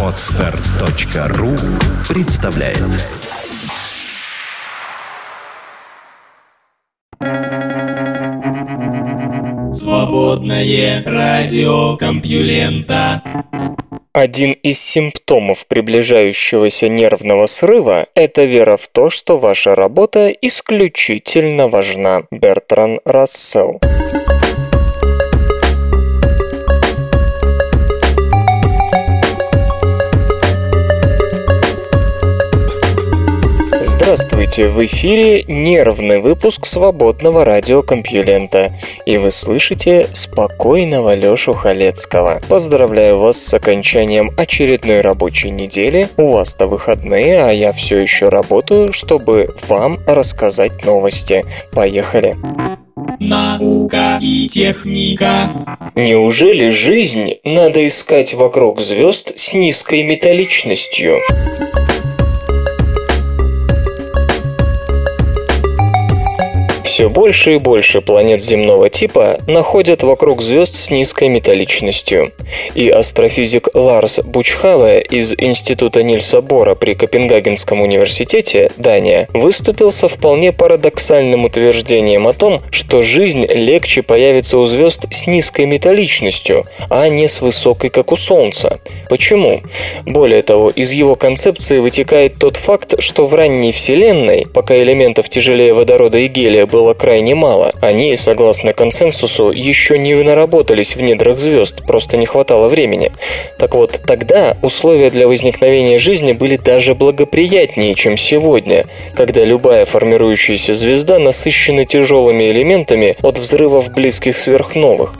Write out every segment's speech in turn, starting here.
Отстар.ру представляет Свободное радио Компьюлента один из симптомов приближающегося нервного срыва – это вера в то, что ваша работа исключительно важна. Бертран Рассел. Здравствуйте, в эфире нервный выпуск свободного радиокомпьюлента, и вы слышите спокойного Лёшу Халецкого. Поздравляю вас с окончанием очередной рабочей недели, у вас-то выходные, а я все еще работаю, чтобы вам рассказать новости. Поехали! Наука и техника. Неужели жизнь надо искать вокруг звезд с низкой металличностью? Все больше и больше планет земного типа находят вокруг звезд с низкой металличностью. И астрофизик Ларс Бучхаве из Института Нильса Бора при Копенгагенском университете, Дания, выступил со вполне парадоксальным утверждением о том, что жизнь легче появится у звезд с низкой металличностью, а не с высокой, как у Солнца. Почему? Более того, из его концепции вытекает тот факт, что в ранней Вселенной, пока элементов тяжелее водорода и гелия было было крайне мало. Они, согласно консенсусу, еще не наработались в недрах звезд, просто не хватало времени. Так вот, тогда условия для возникновения жизни были даже благоприятнее, чем сегодня, когда любая формирующаяся звезда насыщена тяжелыми элементами от взрывов близких сверхновых.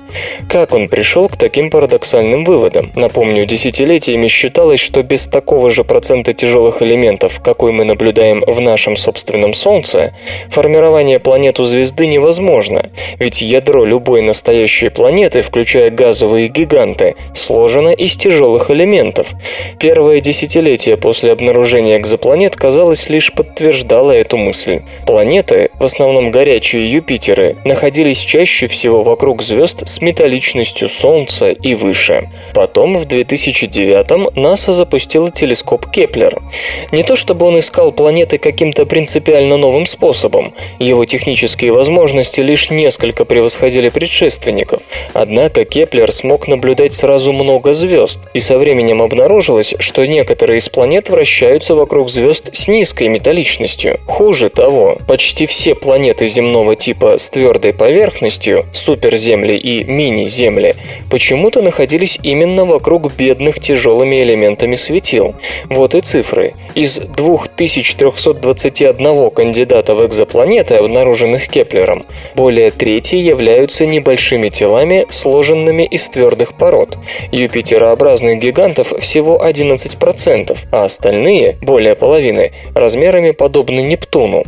Как он пришел к таким парадоксальным выводам? Напомню, десятилетиями считалось, что без такого же процента тяжелых элементов, какой мы наблюдаем в нашем собственном Солнце, формирование планет планету звезды невозможно, ведь ядро любой настоящей планеты, включая газовые гиганты, сложено из тяжелых элементов. Первое десятилетие после обнаружения экзопланет, казалось, лишь подтверждало эту мысль. Планеты, в основном горячие Юпитеры, находились чаще всего вокруг звезд с металличностью Солнца и выше. Потом, в 2009-м, НАСА запустила телескоп Кеплер. Не то чтобы он искал планеты каким-то принципиально новым способом, его технические технические возможности лишь несколько превосходили предшественников. Однако Кеплер смог наблюдать сразу много звезд, и со временем обнаружилось, что некоторые из планет вращаются вокруг звезд с низкой металличностью. Хуже того, почти все планеты земного типа с твердой поверхностью, суперземли и мини-земли, почему-то находились именно вокруг бедных тяжелыми элементами светил. Вот и цифры. Из 2321 кандидата в экзопланеты, обнаруженных обнаруженных Кеплером. Более трети являются небольшими телами, сложенными из твердых пород. Юпитерообразных гигантов всего 11%, а остальные, более половины, размерами подобны Нептуну.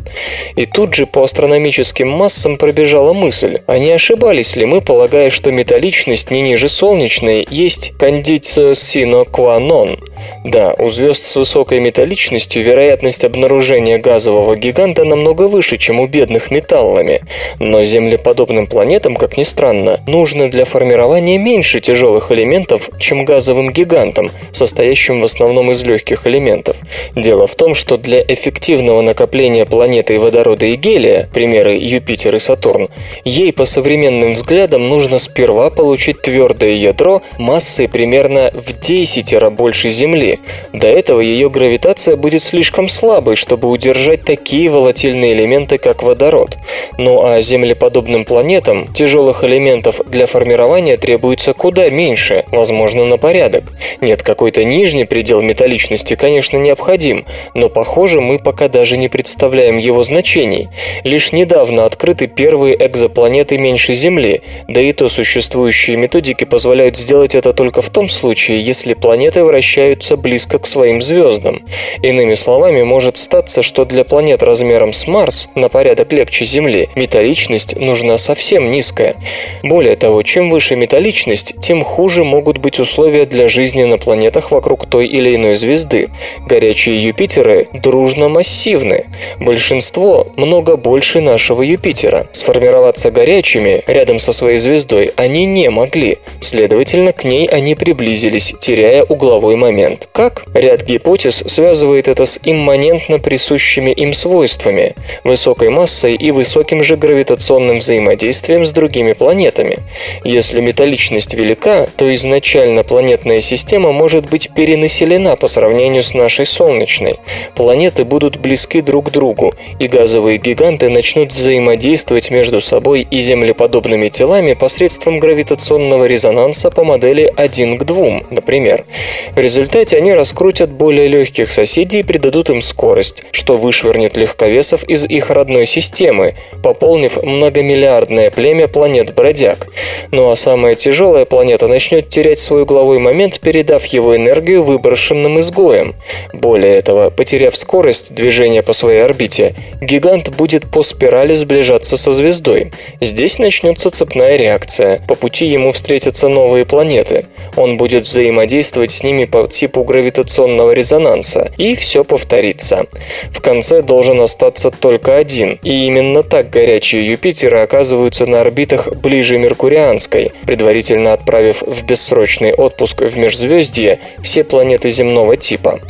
И тут же по астрономическим массам пробежала мысль, а не ошибались ли мы, полагая, что металличность не ниже солнечной есть кондицио sine qua non? Да, у звезд с высокой металличностью вероятность обнаружения газового гиганта намного выше, чем у бедных металлов, металлами. Но землеподобным планетам, как ни странно, нужно для формирования меньше тяжелых элементов, чем газовым гигантам, состоящим в основном из легких элементов. Дело в том, что для эффективного накопления планеты водорода и гелия, примеры Юпитер и Сатурн, ей по современным взглядам нужно сперва получить твердое ядро массой примерно в 10 раз больше Земли. До этого ее гравитация будет слишком слабой, чтобы удержать такие волатильные элементы, как водород. Ну а землеподобным планетам тяжелых элементов для формирования требуется куда меньше, возможно, на порядок. Нет, какой-то нижний предел металличности, конечно, необходим, но, похоже, мы пока даже не представляем его значений. Лишь недавно открыты первые экзопланеты меньше Земли, да и то существующие методики позволяют сделать это только в том случае, если планеты вращаются близко к своим звездам. Иными словами, может статься, что для планет размером с Марс на порядок легче Земли Земли, металличность нужна совсем низкая. Более того, чем выше металличность, тем хуже могут быть условия для жизни на планетах вокруг той или иной звезды. Горячие Юпитеры дружно массивны. Большинство много больше нашего Юпитера. Сформироваться горячими рядом со своей звездой они не могли. Следовательно, к ней они приблизились, теряя угловой момент. Как? Ряд гипотез связывает это с имманентно присущими им свойствами – высокой массой и высоким же гравитационным взаимодействием с другими планетами. Если металличность велика, то изначально планетная система может быть перенаселена по сравнению с нашей Солнечной. Планеты будут близки друг к другу, и газовые гиганты начнут взаимодействовать между собой и землеподобными телами посредством гравитационного резонанса по модели 1 к 2, например. В результате они раскрутят более легких соседей и придадут им скорость, что вышвырнет легковесов из их родной системы, пополнив многомиллиардное племя планет-бродяг. Ну а самая тяжелая планета начнет терять свой угловой момент, передав его энергию выброшенным изгоям. Более этого, потеряв скорость движения по своей орбите, гигант будет по спирали сближаться со звездой. Здесь начнется цепная реакция. По пути ему встретятся новые планеты. Он будет взаимодействовать с ними по типу гравитационного резонанса, и все повторится. В конце должен остаться только один, и именно так горячие Юпитеры оказываются на орбитах ближе Меркурианской, предварительно отправив в бессрочный отпуск в межзвездье все планеты земного типа.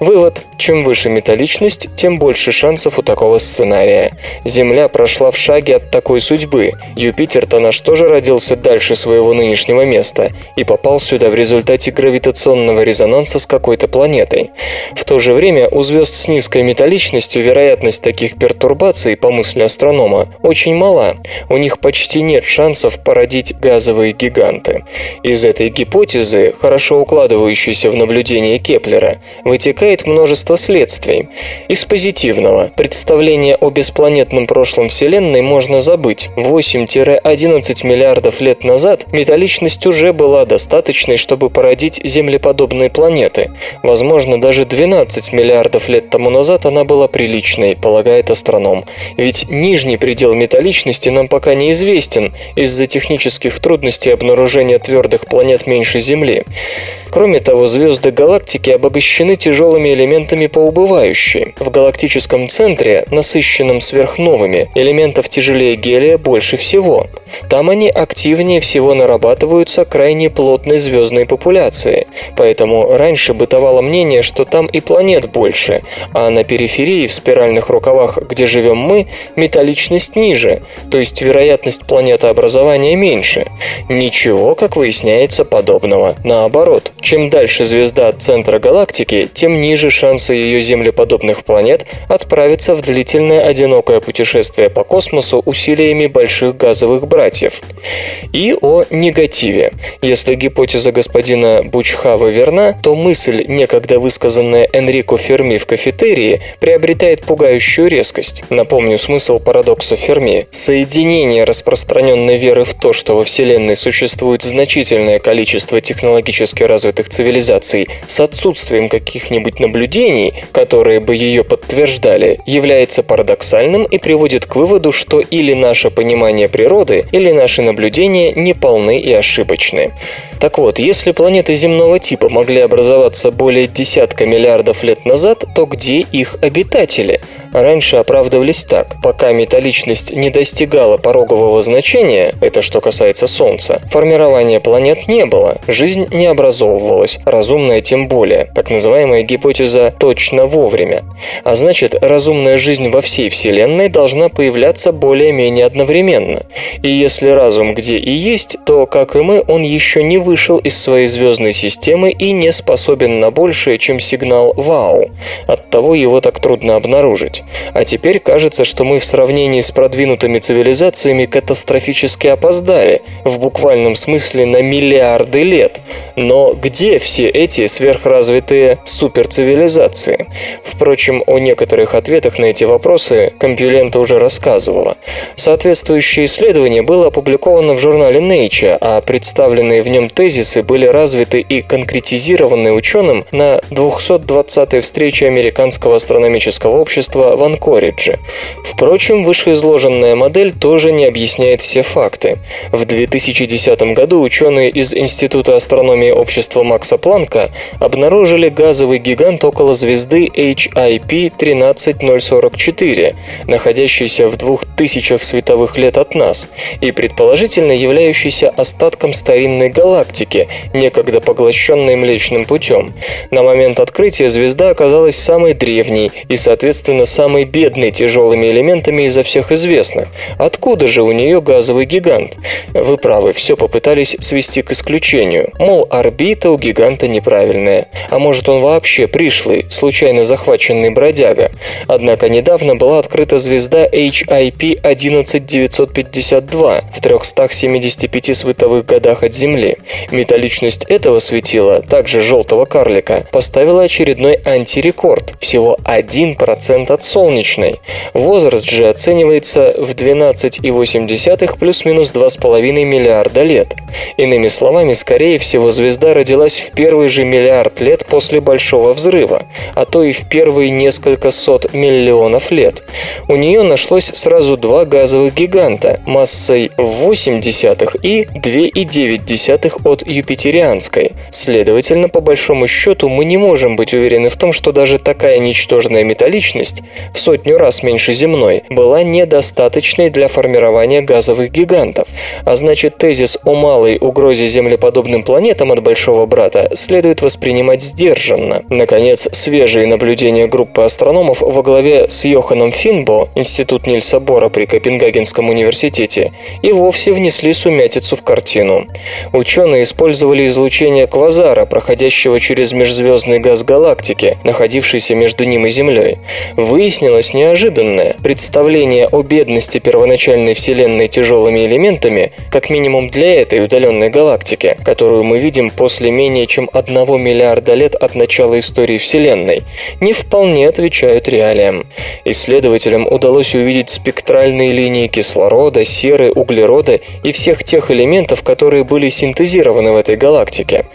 Вывод. Чем выше металличность, тем больше шансов у такого сценария. Земля прошла в шаге от такой судьбы. Юпитер-то наш тоже родился дальше своего нынешнего места и попал сюда в результате гравитационного резонанса с какой-то планетой. В то же время у звезд с низкой металличностью вероятность таких пертурбаций, по мысли астронома, очень мала. У них почти нет шансов породить газовые гиганты. Из этой гипотезы, хорошо укладывающейся в наблюдение Кеплера, вытекает множество следствий. Из позитивного представление о беспланетном прошлом Вселенной можно забыть. 8-11 миллиардов лет назад металличность уже была достаточной, чтобы породить землеподобные планеты. Возможно, даже 12 миллиардов лет тому назад она была приличной, полагает астроном. Ведь нижний предел металличности нам пока неизвестен из-за технических трудностей обнаружения твердых планет меньше Земли. Кроме того, звезды галактики обогащены тяжелыми элементами по убывающей. В галактическом центре, насыщенном сверхновыми, элементов тяжелее гелия больше всего. Там они активнее всего нарабатываются крайне плотной звездной популяции. Поэтому раньше бытовало мнение, что там и планет больше, а на периферии, в спиральных рукавах, где живем мы, металличность ниже, то есть вероятность планетообразования меньше. Ничего, как выясняется, подобного. Наоборот, чем дальше звезда от центра галактики, тем ниже шансы ее землеподобных планет отправиться в длительное одинокое путешествие по космосу усилиями больших газовых братьев. И о негативе. Если гипотеза господина Бучхава верна, то мысль, некогда высказанная Энрико Ферми в кафетерии, приобретает пугающую резкость. Напомню смысл парадокса Ферми. Соединение распространенной веры в то, что во Вселенной существует значительное количество технологически развитых развитых цивилизаций с отсутствием каких-нибудь наблюдений, которые бы ее подтверждали, является парадоксальным и приводит к выводу, что или наше понимание природы, или наши наблюдения неполны и ошибочны. Так вот, если планеты земного типа могли образоваться более десятка миллиардов лет назад, то где их обитатели? Раньше оправдывались так. Пока металличность не достигала порогового значения, это что касается Солнца, формирования планет не было, жизнь не образовывалась, разумная тем более, так называемая гипотеза «точно вовремя». А значит, разумная жизнь во всей Вселенной должна появляться более-менее одновременно. И если разум где и есть, то, как и мы, он еще не вышел из своей звездной системы и не способен на большее, чем сигнал «Вау». Оттого его так трудно обнаружить. А теперь кажется, что мы в сравнении с продвинутыми цивилизациями катастрофически опоздали, в буквальном смысле на миллиарды лет. Но где все эти сверхразвитые суперцивилизации? Впрочем, о некоторых ответах на эти вопросы Компьюлента уже рассказывала. Соответствующее исследование было опубликовано в журнале Nature, а представленные в нем тезисы были развиты и конкретизированы ученым на 220-й встрече Американского астрономического общества в Анкоридже. Впрочем, вышеизложенная модель тоже не объясняет все факты. В 2010 году ученые из Института астрономии общества Макса Планка обнаружили газовый гигант около звезды HIP 13044, находящийся в двух тысячах световых лет от нас, и предположительно являющийся остатком старинной галактики, некогда поглощенной Млечным путем. На момент открытия звезда оказалась самой древней и, соответственно, самой бедной тяжелыми элементами изо всех известных. Откуда же у нее газовый гигант? Вы правы, все попытались свести к исключению. Мол, орбита у гиганта неправильная. А может он вообще пришлый, случайно захваченный бродяга. Однако недавно была открыта звезда HIP 11952 в 375 световых годах от Земли. Металличность этого светила, также желтого карлика, поставила очередной антирекорд – всего 1% от солнечной. Возраст же оценивается в 12,8 плюс-минус 2,5 миллиарда лет. Иными словами, скорее всего, звезда родилась в первый же миллиард лет после Большого взрыва, а то и в первые несколько сот миллионов лет. У нее нашлось сразу два газовых гиганта массой в 8 десятых и 2,9 от юпитерианской. Следовательно, по большому счету, мы не можем быть уверены в том, что даже такая ничтожная металличность, в сотню раз меньше земной, была недостаточной для формирования газовых гигантов. А значит, тезис о малой угрозе землеподобным планетам от Большого Брата следует воспринимать сдержанно. Наконец, свежие наблюдения группы астрономов во главе с Йоханом Финбо, Институт Нильса Бора при Копенгагенском университете, и вовсе внесли сумятицу в картину. Ученые использовали излучение квазара, проходящего через межзвездный газ галактики, находившийся между ним и Землей. Выяснилось неожиданное. Представление о бедности первоначальной Вселенной тяжелыми элементами, как минимум для этой удаленной галактики, которую мы видим после менее чем одного миллиарда лет от начала истории Вселенной, не вполне отвечают реалиям. Исследователям удалось увидеть спектральные линии кислорода, серы, углерода и всех тех элементов, которые были синтезированы в этой галактике.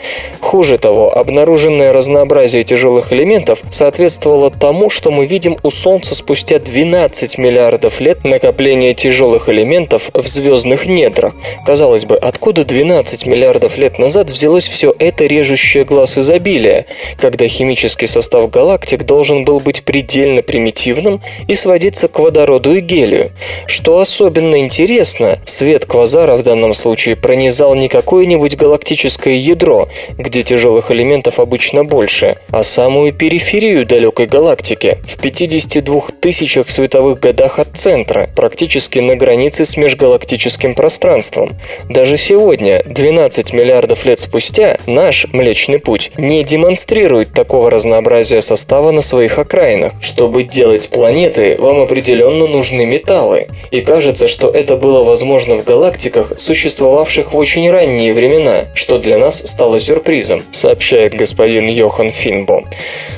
Хуже того, обнаруженное разнообразие тяжелых элементов соответствовало тому, что мы видим у Солнца спустя 12 миллиардов лет накопления тяжелых элементов в звездных недрах. Казалось бы, откуда 12 миллиардов лет назад взялось все это режущее глаз изобилия, когда химический состав галактик должен был быть предельно примитивным и сводиться к водороду и гелию. Что особенно интересно, свет квазара в данном случае пронизал не какое-нибудь галактическое ядро, где тяжелых элементов обычно больше, а самую периферию далекой галактики, в 52 тысячах световых годах от центра, практически на границе с межгалактическим пространством. Даже сегодня, 12 миллиардов лет спустя, наш Млечный Путь не демонстрирует такого разнообразия состава на своих окраинах. Чтобы делать планеты, вам определенно нужны металлы. И кажется, что это было возможно в галактиках, существовавших в очень ранние времена, что для нас стало сюрпризом, сообщает господин Йохан Финбо.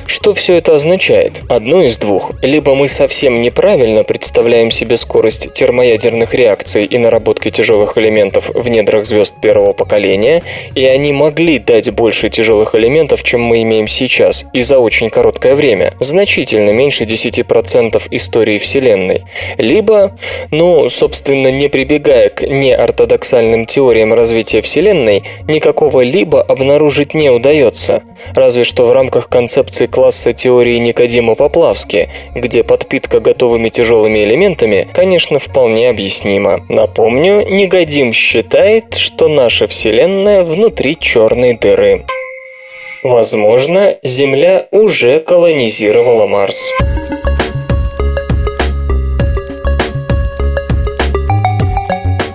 Что все это означает? Одно из двух. Либо мы совсем неправильно представляем себе скорость термоядерных реакций и наработки тяжелых элементов в недрах звезд первого поколения, и они могли дать больше тяжелых элементов, чем мы имеем сейчас, и за очень короткое время, значительно меньше 10% истории Вселенной. Либо, ну, собственно, не прибегая к неортодоксальным теориям развития Вселенной, никакого либо обнаружить не удается. Разве что в рамках концепции класса теории Никодима Поплавски, где подпитка готовыми тяжелыми элементами, конечно, вполне объяснима. Напомню, Никодим считает, что наша Вселенная внутри черной дыры. Возможно, Земля уже колонизировала Марс.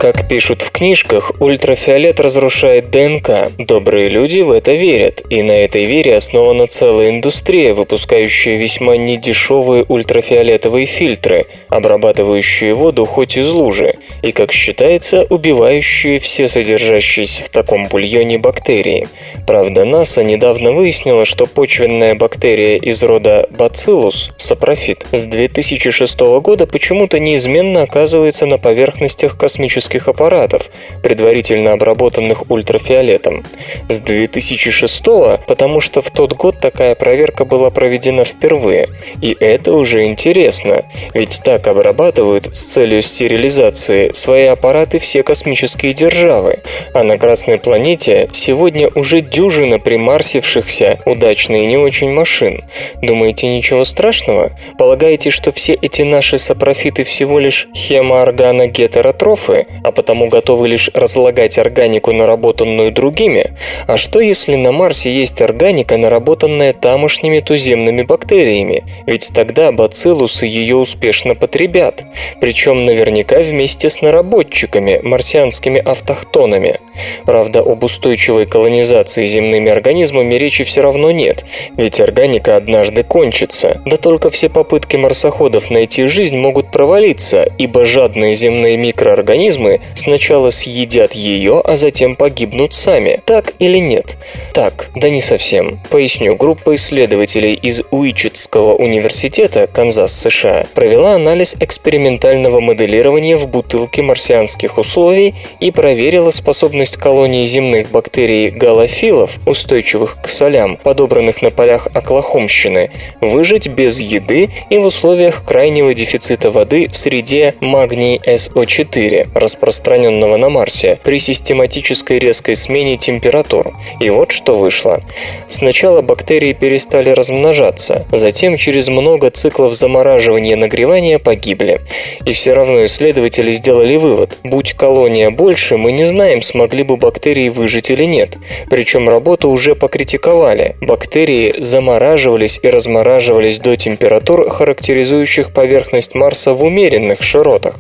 Как пишут в книжках, ультрафиолет разрушает ДНК. Добрые люди в это верят, и на этой вере основана целая индустрия, выпускающая весьма недешевые ультрафиолетовые фильтры, обрабатывающие воду хоть из лужи, и, как считается, убивающие все содержащиеся в таком бульоне бактерии. Правда, НАСА недавно выяснила, что почвенная бактерия из рода Bacillus, сапрофит, с 2006 года почему-то неизменно оказывается на поверхностях космических космических аппаратов, предварительно обработанных ультрафиолетом. С 2006 потому что в тот год такая проверка была проведена впервые. И это уже интересно, ведь так обрабатывают с целью стерилизации свои аппараты все космические державы. А на Красной планете сегодня уже дюжина примарсившихся удачно и не очень машин. Думаете, ничего страшного? Полагаете, что все эти наши сапрофиты всего лишь хемоорганогетеротрофы, а потому готовы лишь разлагать органику, наработанную другими? А что если на Марсе есть органика, наработанная тамошними туземными бактериями? Ведь тогда бациллусы ее успешно потребят. Причем наверняка вместе с наработчиками, марсианскими автохтонами. Правда, об устойчивой колонизации земными организмами речи все равно нет, ведь органика однажды кончится. Да только все попытки марсоходов найти жизнь могут провалиться, ибо жадные земные микроорганизмы сначала съедят ее, а затем погибнут сами. Так или нет? Так, да не совсем. Поясню, группа исследователей из Уичетского университета, Канзас, США, провела анализ экспериментального моделирования в бутылке марсианских условий и проверила способность колонии земных бактерий галофилов, устойчивых к солям, подобранных на полях Оклахомщины, выжить без еды и в условиях крайнего дефицита воды в среде магний СО4, распространенного на Марсе, при систематической резкой смене температур. И вот что вышло. Сначала бактерии перестали размножаться, затем через много циклов замораживания и нагревания погибли. И все равно исследователи сделали вывод, будь колония больше, мы не знаем, смогли бы бактерии выжить или нет. Причем работу уже покритиковали. Бактерии замораживались и размораживались до температур, характеризующих поверхность Марса в умеренных широтах.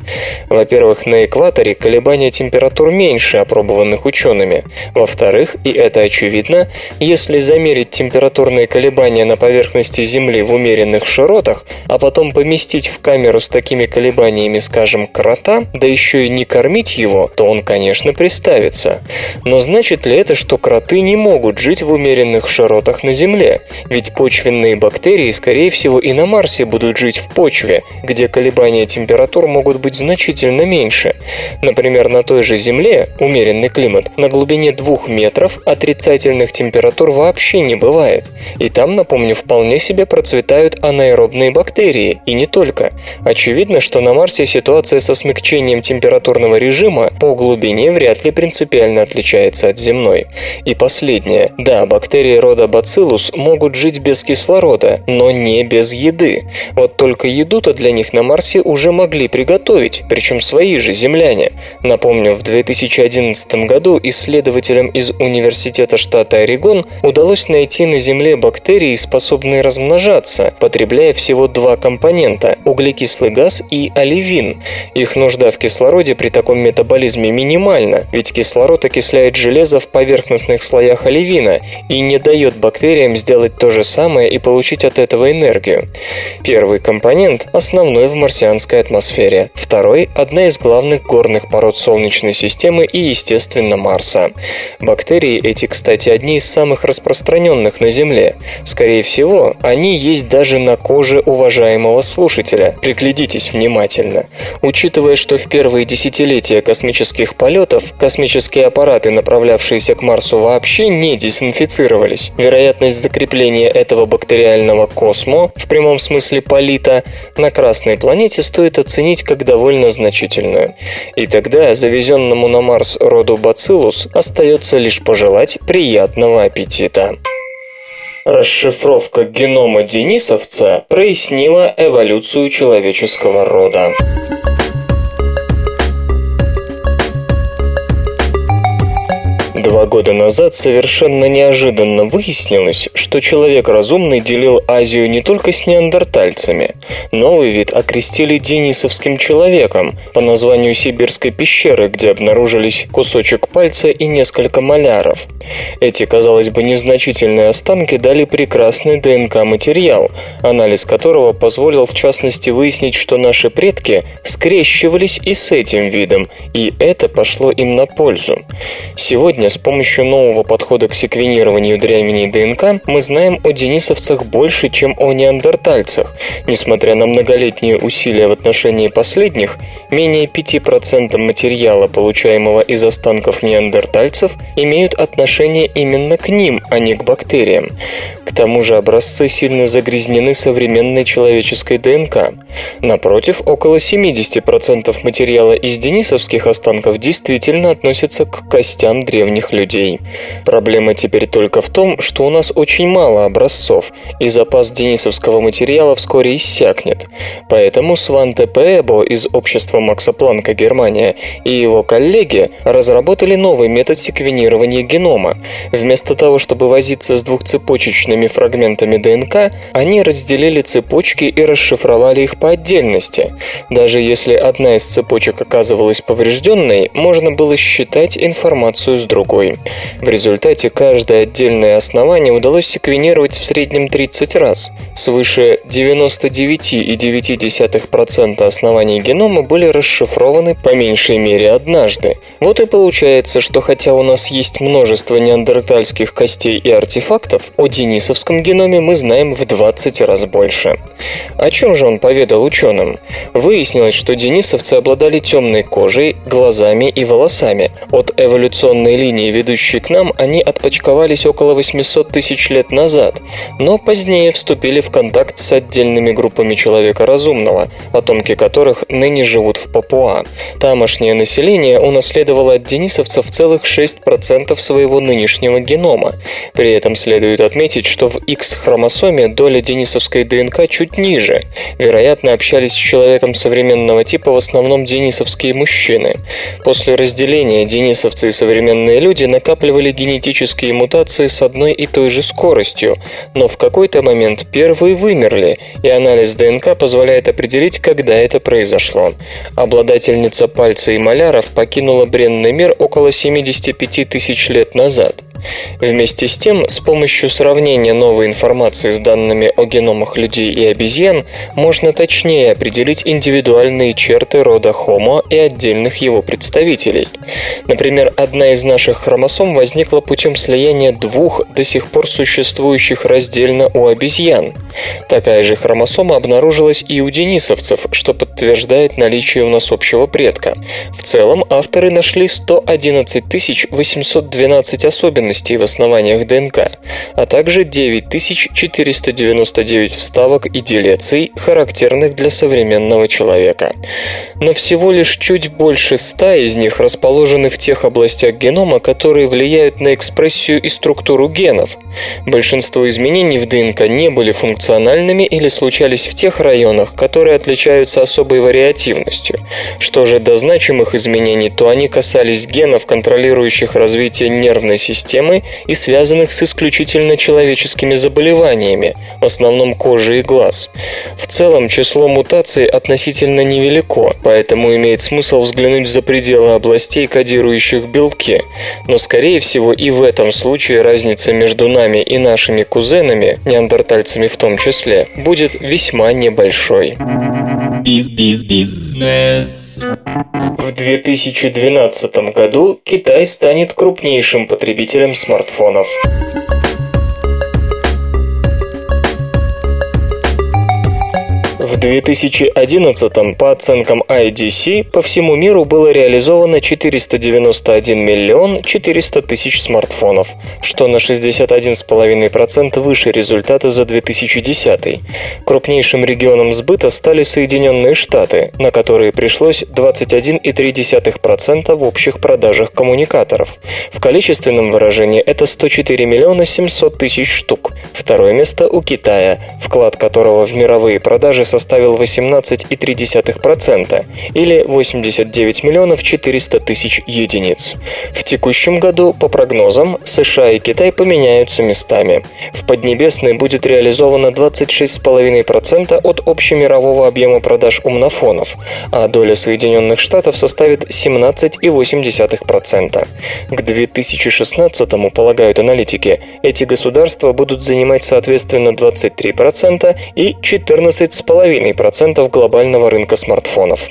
Во-первых, на экваторе колебания температур меньше опробованных учеными. Во-вторых, и это очевидно, если замерить температурные колебания на поверхности Земли в умеренных широтах, а потом поместить в камеру с такими колебаниями, скажем, крота, да еще и не кормить его, то он, конечно, приставится. Но значит ли это, что кроты не могут жить в умеренных широтах на Земле? Ведь почвенные бактерии, скорее всего, и на Марсе будут жить в почве, где колебания температур могут быть значительно меньше. Например, на той же Земле, умеренный климат, на глубине двух метров отрицательных температур вообще не бывает. И там, напомню, вполне себе процветают анаэробные бактерии, и не только. Очевидно, что на Марсе ситуация со смягчением температурного режима по глубине вряд ли принципиально отличается от земной. И последнее. Да, бактерии рода Bacillus могут жить без кислорода, но не без еды. Вот только еду-то для них на Марсе уже могли приготовить, причем свои же земляне. Напомню, в 2011 году исследователям из Университета штата Орегон удалось найти на Земле бактерии, способные размножаться, потребляя всего два компонента – углекислый газ и оливин. Их нужда в кислороде при таком метаболизме минимальна, ведь кислород окисляет железо в поверхностных слоях оливина и не дает бактериям сделать то же самое и получить от этого энергию. Первый компонент – основной в марсианской атмосфере. Второй – одна из главных горных пород Солнечной системы и, естественно, Марса. Бактерии эти, кстати, одни из самых распространенных на Земле. Скорее всего, они есть даже на коже уважаемого слушателя. Приглядитесь внимательно. Учитывая, что в первые десятилетия космических полетов космические аппараты, направлявшиеся к Марсу, вообще не дезинфицировались, вероятность закрепления этого бактериального космо, в прямом смысле полита, на Красной планете стоит оценить как довольно значительную. И тогда завезенному на Марс роду Бациллус остается лишь пожелать приятного аппетита. Расшифровка генома денисовца прояснила эволюцию человеческого рода. Два года назад совершенно неожиданно выяснилось, что человек разумный делил Азию не только с неандертальцами. Новый вид окрестили денисовским человеком по названию сибирской пещеры, где обнаружились кусочек пальца и несколько маляров. Эти, казалось бы, незначительные останки дали прекрасный ДНК-материал, анализ которого позволил в частности выяснить, что наши предки скрещивались и с этим видом, и это пошло им на пользу. Сегодня с помощью нового подхода к секвенированию древней ДНК мы знаем о денисовцах больше, чем о неандертальцах. Несмотря на многолетние усилия в отношении последних, менее 5% материала, получаемого из останков неандертальцев, имеют отношение именно к ним, а не к бактериям. К тому же образцы сильно загрязнены современной человеческой ДНК. Напротив, около 70% материала из денисовских останков действительно относится к костям древних людей. Проблема теперь только в том, что у нас очень мало образцов, и запас денисовского материала вскоре иссякнет. Поэтому Сванте Пеэбо из общества Макса Планка Германия и его коллеги разработали новый метод секвенирования генома. Вместо того, чтобы возиться с двухцепочечными фрагментами ДНК, они разделили цепочки и расшифровали их по отдельности. Даже если одна из цепочек оказывалась поврежденной, можно было считать информацию с другой. В результате каждое отдельное основание удалось секвенировать в среднем 30 раз. Свыше 99,9% оснований генома были расшифрованы по меньшей мере однажды. Вот и получается, что хотя у нас есть множество неандертальских костей и артефактов, о денисовском геноме мы знаем в 20 раз больше. О чем же он поведал ученым? Выяснилось, что денисовцы обладали темной кожей, глазами и волосами. От эволюционной линии, ведущей к нам, они отпочковались около 800 тысяч лет назад, но позднее вступили в контакт с отдельными группами человека разумного, потомки которых ныне живут в Папуа. Тамошнее население унаследовало от денисовцев целых 6% своего нынешнего генома. При этом следует отметить, что в X-хромосоме доля денисовской ДНК чуть ниже. Вероятно, общались с человеком современного типа в основном денисовские мужчины. После разделения денисовцы и современные люди накапливали генетические мутации с одной и той же скоростью, но в какой-то момент первые вымерли, и анализ ДНК позволяет определить, когда это произошло. Обладательница пальца и маляров покинула бренный мир около 75 тысяч лет назад. Вместе с тем, с помощью сравнения новой информации с данными о геномах людей и обезьян, можно точнее определить индивидуальные черты рода Homo и отдельных его представителей. Например, одна из наших хромосом возникла путем слияния двух до сих пор существующих раздельно у обезьян. Такая же хромосома обнаружилась и у денисовцев, что подтверждает наличие у нас общего предка. В целом, авторы нашли 111 812 особенностей особенностей в основаниях ДНК, а также 9499 вставок и делеций, характерных для современного человека. Но всего лишь чуть больше 100 из них расположены в тех областях генома, которые влияют на экспрессию и структуру генов. Большинство изменений в ДНК не были функциональными или случались в тех районах, которые отличаются особой вариативностью. Что же до значимых изменений, то они касались генов, контролирующих развитие нервной системы, системы и связанных с исключительно человеческими заболеваниями, в основном кожи и глаз. В целом число мутаций относительно невелико, поэтому имеет смысл взглянуть за пределы областей, кодирующих белки. Но скорее всего и в этом случае разница между нами и нашими кузенами, неандертальцами в том числе, будет весьма небольшой. Биз-биз-бизнес. В 2012 году Китай станет крупнейшим потребителем смартфонов. В 2011 по оценкам IDC по всему миру было реализовано 491 миллион 400 тысяч смартфонов, что на 61,5% выше результата за 2010. Крупнейшим регионом сбыта стали Соединенные Штаты, на которые пришлось 21,3% в общих продажах коммуникаторов. В количественном выражении это 104 миллиона 700 тысяч штук. Второе место у Китая, вклад которого в мировые продажи составил составил 18,3% или 89 миллионов 400 тысяч единиц. В текущем году, по прогнозам, США и Китай поменяются местами. В Поднебесной будет реализовано 26,5% от общемирового объема продаж умнофонов, а доля Соединенных Штатов составит 17,8%. К 2016 полагают аналитики, эти государства будут занимать соответственно 23% и 14,5% глобального рынка смартфонов.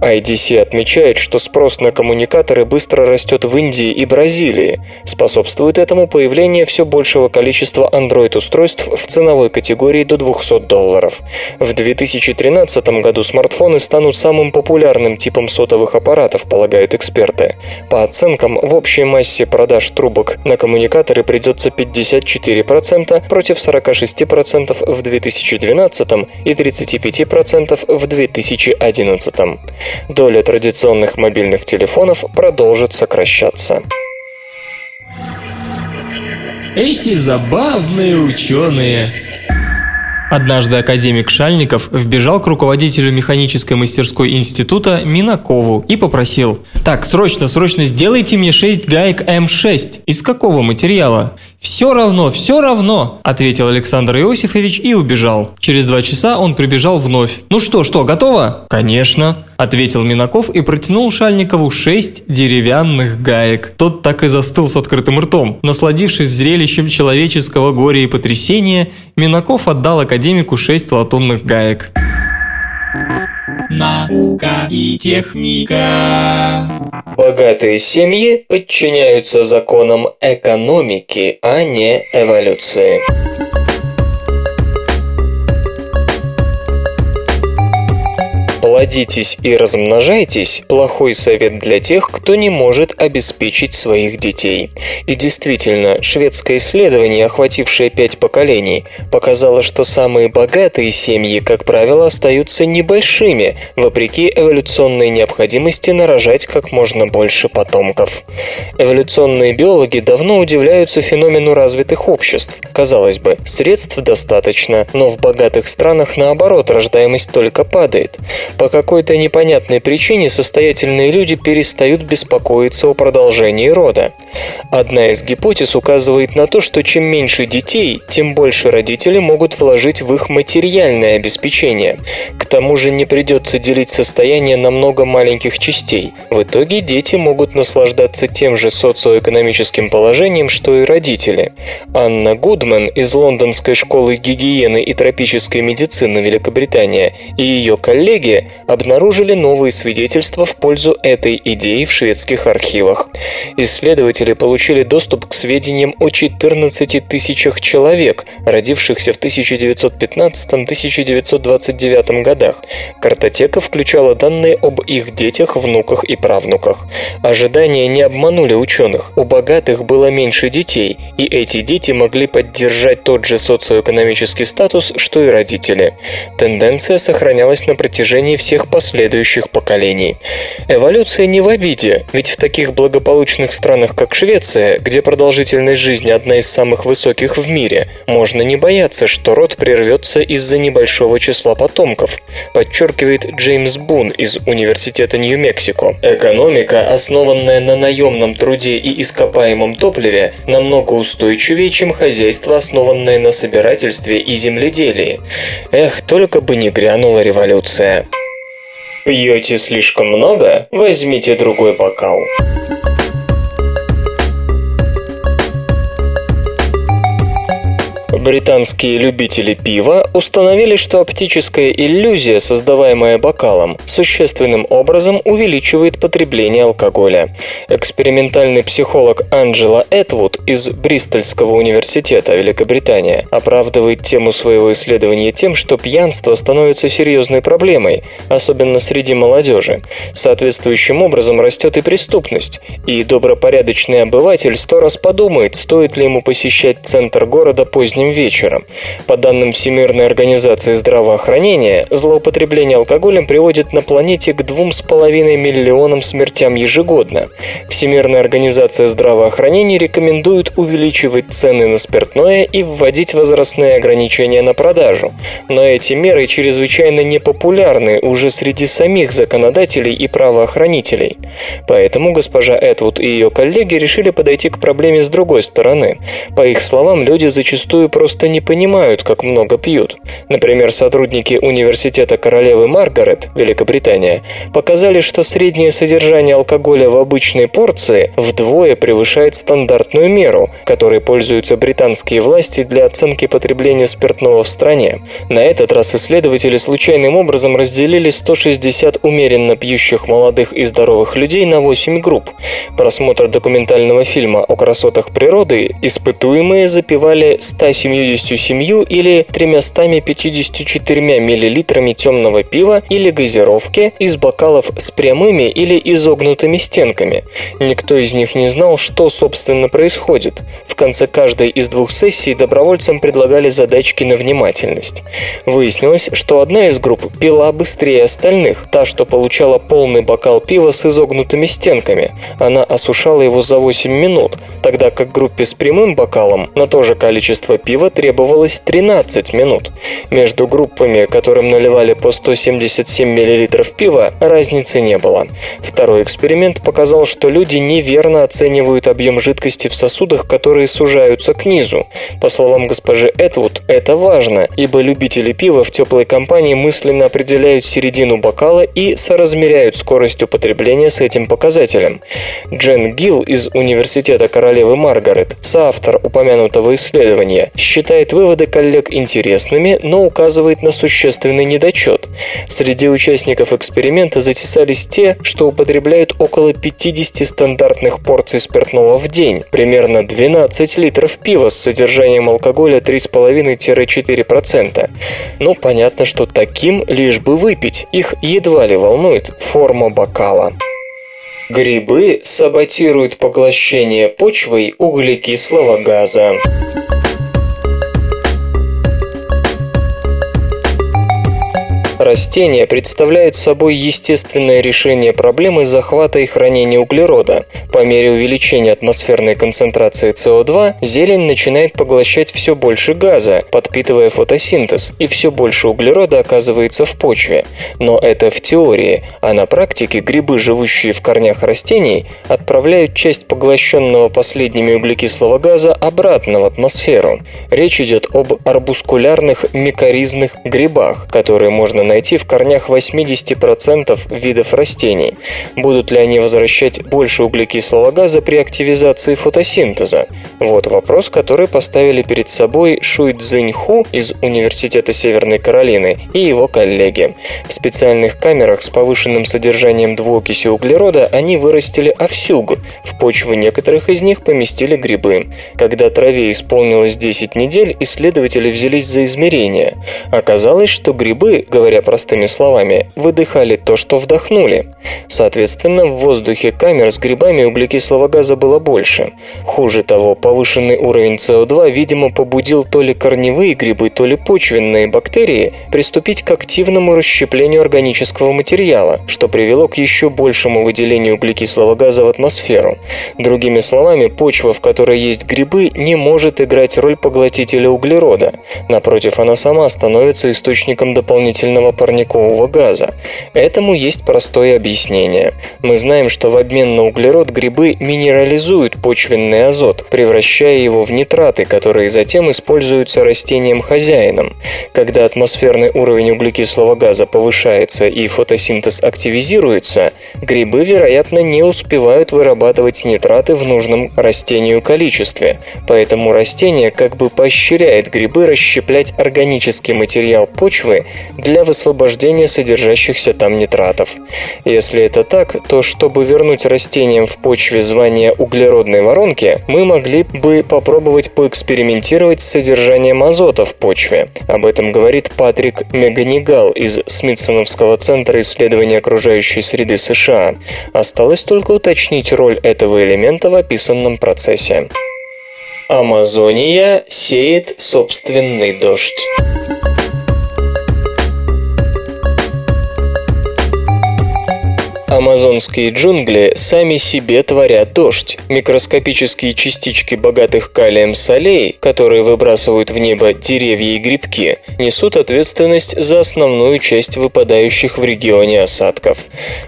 IDC отмечает, что спрос на коммуникаторы быстро растет в Индии и Бразилии. Способствует этому появление все большего количества Android-устройств в ценовой категории до 200 долларов. В 2013 году смартфоны станут самым популярным типом сотовых аппаратов, полагают эксперты. По оценкам, в общей массе продаж трубок на коммуникаторы придется 54% против 46% в 2012 и 35% в 2011. Доля традиционных мобильных телефонов продолжит сокращаться. Эти забавные ученые. Однажды академик Шальников вбежал к руководителю механической мастерской института Минакову и попросил «Так, срочно, срочно сделайте мне 6 гаек М6. Из какого материала?» «Все равно, все равно», – ответил Александр Иосифович и убежал. Через два часа он прибежал вновь. «Ну что, что, готово?» «Конечно», – ответил Минаков и протянул Шальникову шесть деревянных гаек. Тот так и застыл с открытым ртом. Насладившись зрелищем человеческого горя и потрясения, Минаков отдал академику шесть латунных гаек. Наука и техника. Богатые семьи подчиняются законам экономики, а не эволюции. Плодитесь и размножайтесь – плохой совет для тех, кто не может обеспечить своих детей. И действительно, шведское исследование, охватившее пять поколений, показало, что самые богатые семьи, как правило, остаются небольшими, вопреки эволюционной необходимости нарожать как можно больше потомков. Эволюционные биологи давно удивляются феномену развитых обществ. Казалось бы, средств достаточно, но в богатых странах наоборот рождаемость только падает. По какой-то непонятной причине состоятельные люди перестают беспокоиться о продолжении рода. Одна из гипотез указывает на то, что чем меньше детей, тем больше родители могут вложить в их материальное обеспечение. К тому же не придется делить состояние на много маленьких частей. В итоге дети могут наслаждаться тем же социоэкономическим положением, что и родители. Анна Гудман из Лондонской школы гигиены и тропической медицины Великобритания и ее коллеги обнаружили новые свидетельства в пользу этой идеи в шведских архивах. Исследователи получили доступ к сведениям о 14 тысячах человек, родившихся в 1915-1929 годах. Картотека включала данные об их детях, внуках и правнуках. Ожидания не обманули ученых. У богатых было меньше детей, и эти дети могли поддержать тот же социоэкономический статус, что и родители. Тенденция сохранялась на протяжении всех последующих поколений. Эволюция не в обиде, ведь в таких благополучных странах, как Швеция, где продолжительность жизни одна из самых высоких в мире, можно не бояться, что род прервется из-за небольшого числа потомков, подчеркивает Джеймс Бун из Университета Нью-Мексико. Экономика, основанная на наемном труде и ископаемом топливе, намного устойчивее, чем хозяйство, основанное на собирательстве и земледелии. Эх, только бы не грянула революция. Пьете слишком много? Возьмите другой бокал. Британские любители пива установили, что оптическая иллюзия, создаваемая бокалом, существенным образом увеличивает потребление алкоголя. Экспериментальный психолог Анджела Этвуд из Бристольского университета, Великобритания, оправдывает тему своего исследования тем, что пьянство становится серьезной проблемой, особенно среди молодежи. Соответствующим образом растет и преступность, и добропорядочный обыватель сто раз подумает, стоит ли ему посещать центр города поздним вечером. По данным Всемирной организации здравоохранения, злоупотребление алкоголем приводит на планете к 2,5 миллионам смертям ежегодно. Всемирная организация здравоохранения рекомендует увеличивать цены на спиртное и вводить возрастные ограничения на продажу. Но эти меры чрезвычайно непопулярны уже среди самих законодателей и правоохранителей. Поэтому госпожа Этвуд и ее коллеги решили подойти к проблеме с другой стороны. По их словам, люди зачастую просто просто не понимают, как много пьют. Например, сотрудники Университета королевы Маргарет, Великобритания, показали, что среднее содержание алкоголя в обычной порции вдвое превышает стандартную меру, которой пользуются британские власти для оценки потребления спиртного в стране. На этот раз исследователи случайным образом разделили 160 умеренно пьющих молодых и здоровых людей на 8 групп. Просмотр документального фильма о красотах природы испытуемые запивали 177 или 354 мл темного пива или газировки из бокалов с прямыми или изогнутыми стенками. Никто из них не знал, что собственно происходит. В конце каждой из двух сессий добровольцам предлагали задачки на внимательность. Выяснилось, что одна из групп пила быстрее остальных, та, что получала полный бокал пива с изогнутыми стенками. Она осушала его за 8 минут, тогда как группе с прямым бокалом на то же количество пива требовалось 13 минут. Между группами, которым наливали по 177 мл пива, разницы не было. Второй эксперимент показал, что люди неверно оценивают объем жидкости в сосудах, которые сужаются к низу. По словам госпожи Этвуд, это важно, ибо любители пива в теплой компании мысленно определяют середину бокала и соразмеряют скорость употребления с этим показателем. Джен Гилл из Университета королевы Маргарет, соавтор упомянутого исследования, считает выводы коллег интересными, но указывает на существенный недочет. Среди участников эксперимента затесались те, что употребляют около 50 стандартных порций спиртного в день, примерно 12 литров пива с содержанием алкоголя 3,5-4%. Ну, понятно, что таким лишь бы выпить, их едва ли волнует форма бокала. Грибы саботируют поглощение почвой углекислого газа. Растения представляют собой естественное решение проблемы захвата и хранения углерода. По мере увеличения атмосферной концентрации СО2 зелень начинает поглощать все больше газа, подпитывая фотосинтез, и все больше углерода оказывается в почве. Но это в теории, а на практике грибы, живущие в корнях растений, отправляют часть поглощенного последними углекислого газа обратно в атмосферу. Речь идет об арбускулярных микоризных грибах, которые можно найти в корнях 80% видов растений. Будут ли они возвращать больше углекислого газа при активизации фотосинтеза? Вот вопрос, который поставили перед собой Шуй Цзиньху из Университета Северной Каролины и его коллеги. В специальных камерах с повышенным содержанием двуокиси углерода они вырастили овсюг. В почву некоторых из них поместили грибы. Когда траве исполнилось 10 недель, исследователи взялись за измерения. Оказалось, что грибы, говоря простыми словами, выдыхали то, что вдохнули. Соответственно, в воздухе камер с грибами углекислого газа было больше. Хуже того, повышенный уровень СО2, видимо, побудил то ли корневые грибы, то ли почвенные бактерии приступить к активному расщеплению органического материала, что привело к еще большему выделению углекислого газа в атмосферу. Другими словами, почва, в которой есть грибы, не может играть роль поглотителя углерода. Напротив, она сама становится источником дополнительного парникового газа. Этому есть простое объяснение. Мы знаем, что в обмен на углерод грибы минерализуют почвенный азот, превращая его в нитраты, которые затем используются растением-хозяином. Когда атмосферный уровень углекислого газа повышается и фотосинтез активизируется, грибы, вероятно, не успевают вырабатывать нитраты в нужном растению количестве. Поэтому растение как бы поощряет грибы расщеплять органический материал почвы для высвобождения освобождения содержащихся там нитратов. Если это так, то чтобы вернуть растениям в почве звание углеродной воронки, мы могли бы попробовать поэкспериментировать с содержанием азота в почве. Об этом говорит Патрик Меганигал из Смитсоновского центра исследования окружающей среды США. Осталось только уточнить роль этого элемента в описанном процессе. Амазония сеет собственный дождь. Амазонские джунгли сами себе творят дождь. Микроскопические частички богатых калием солей, которые выбрасывают в небо деревья и грибки, несут ответственность за основную часть выпадающих в регионе осадков.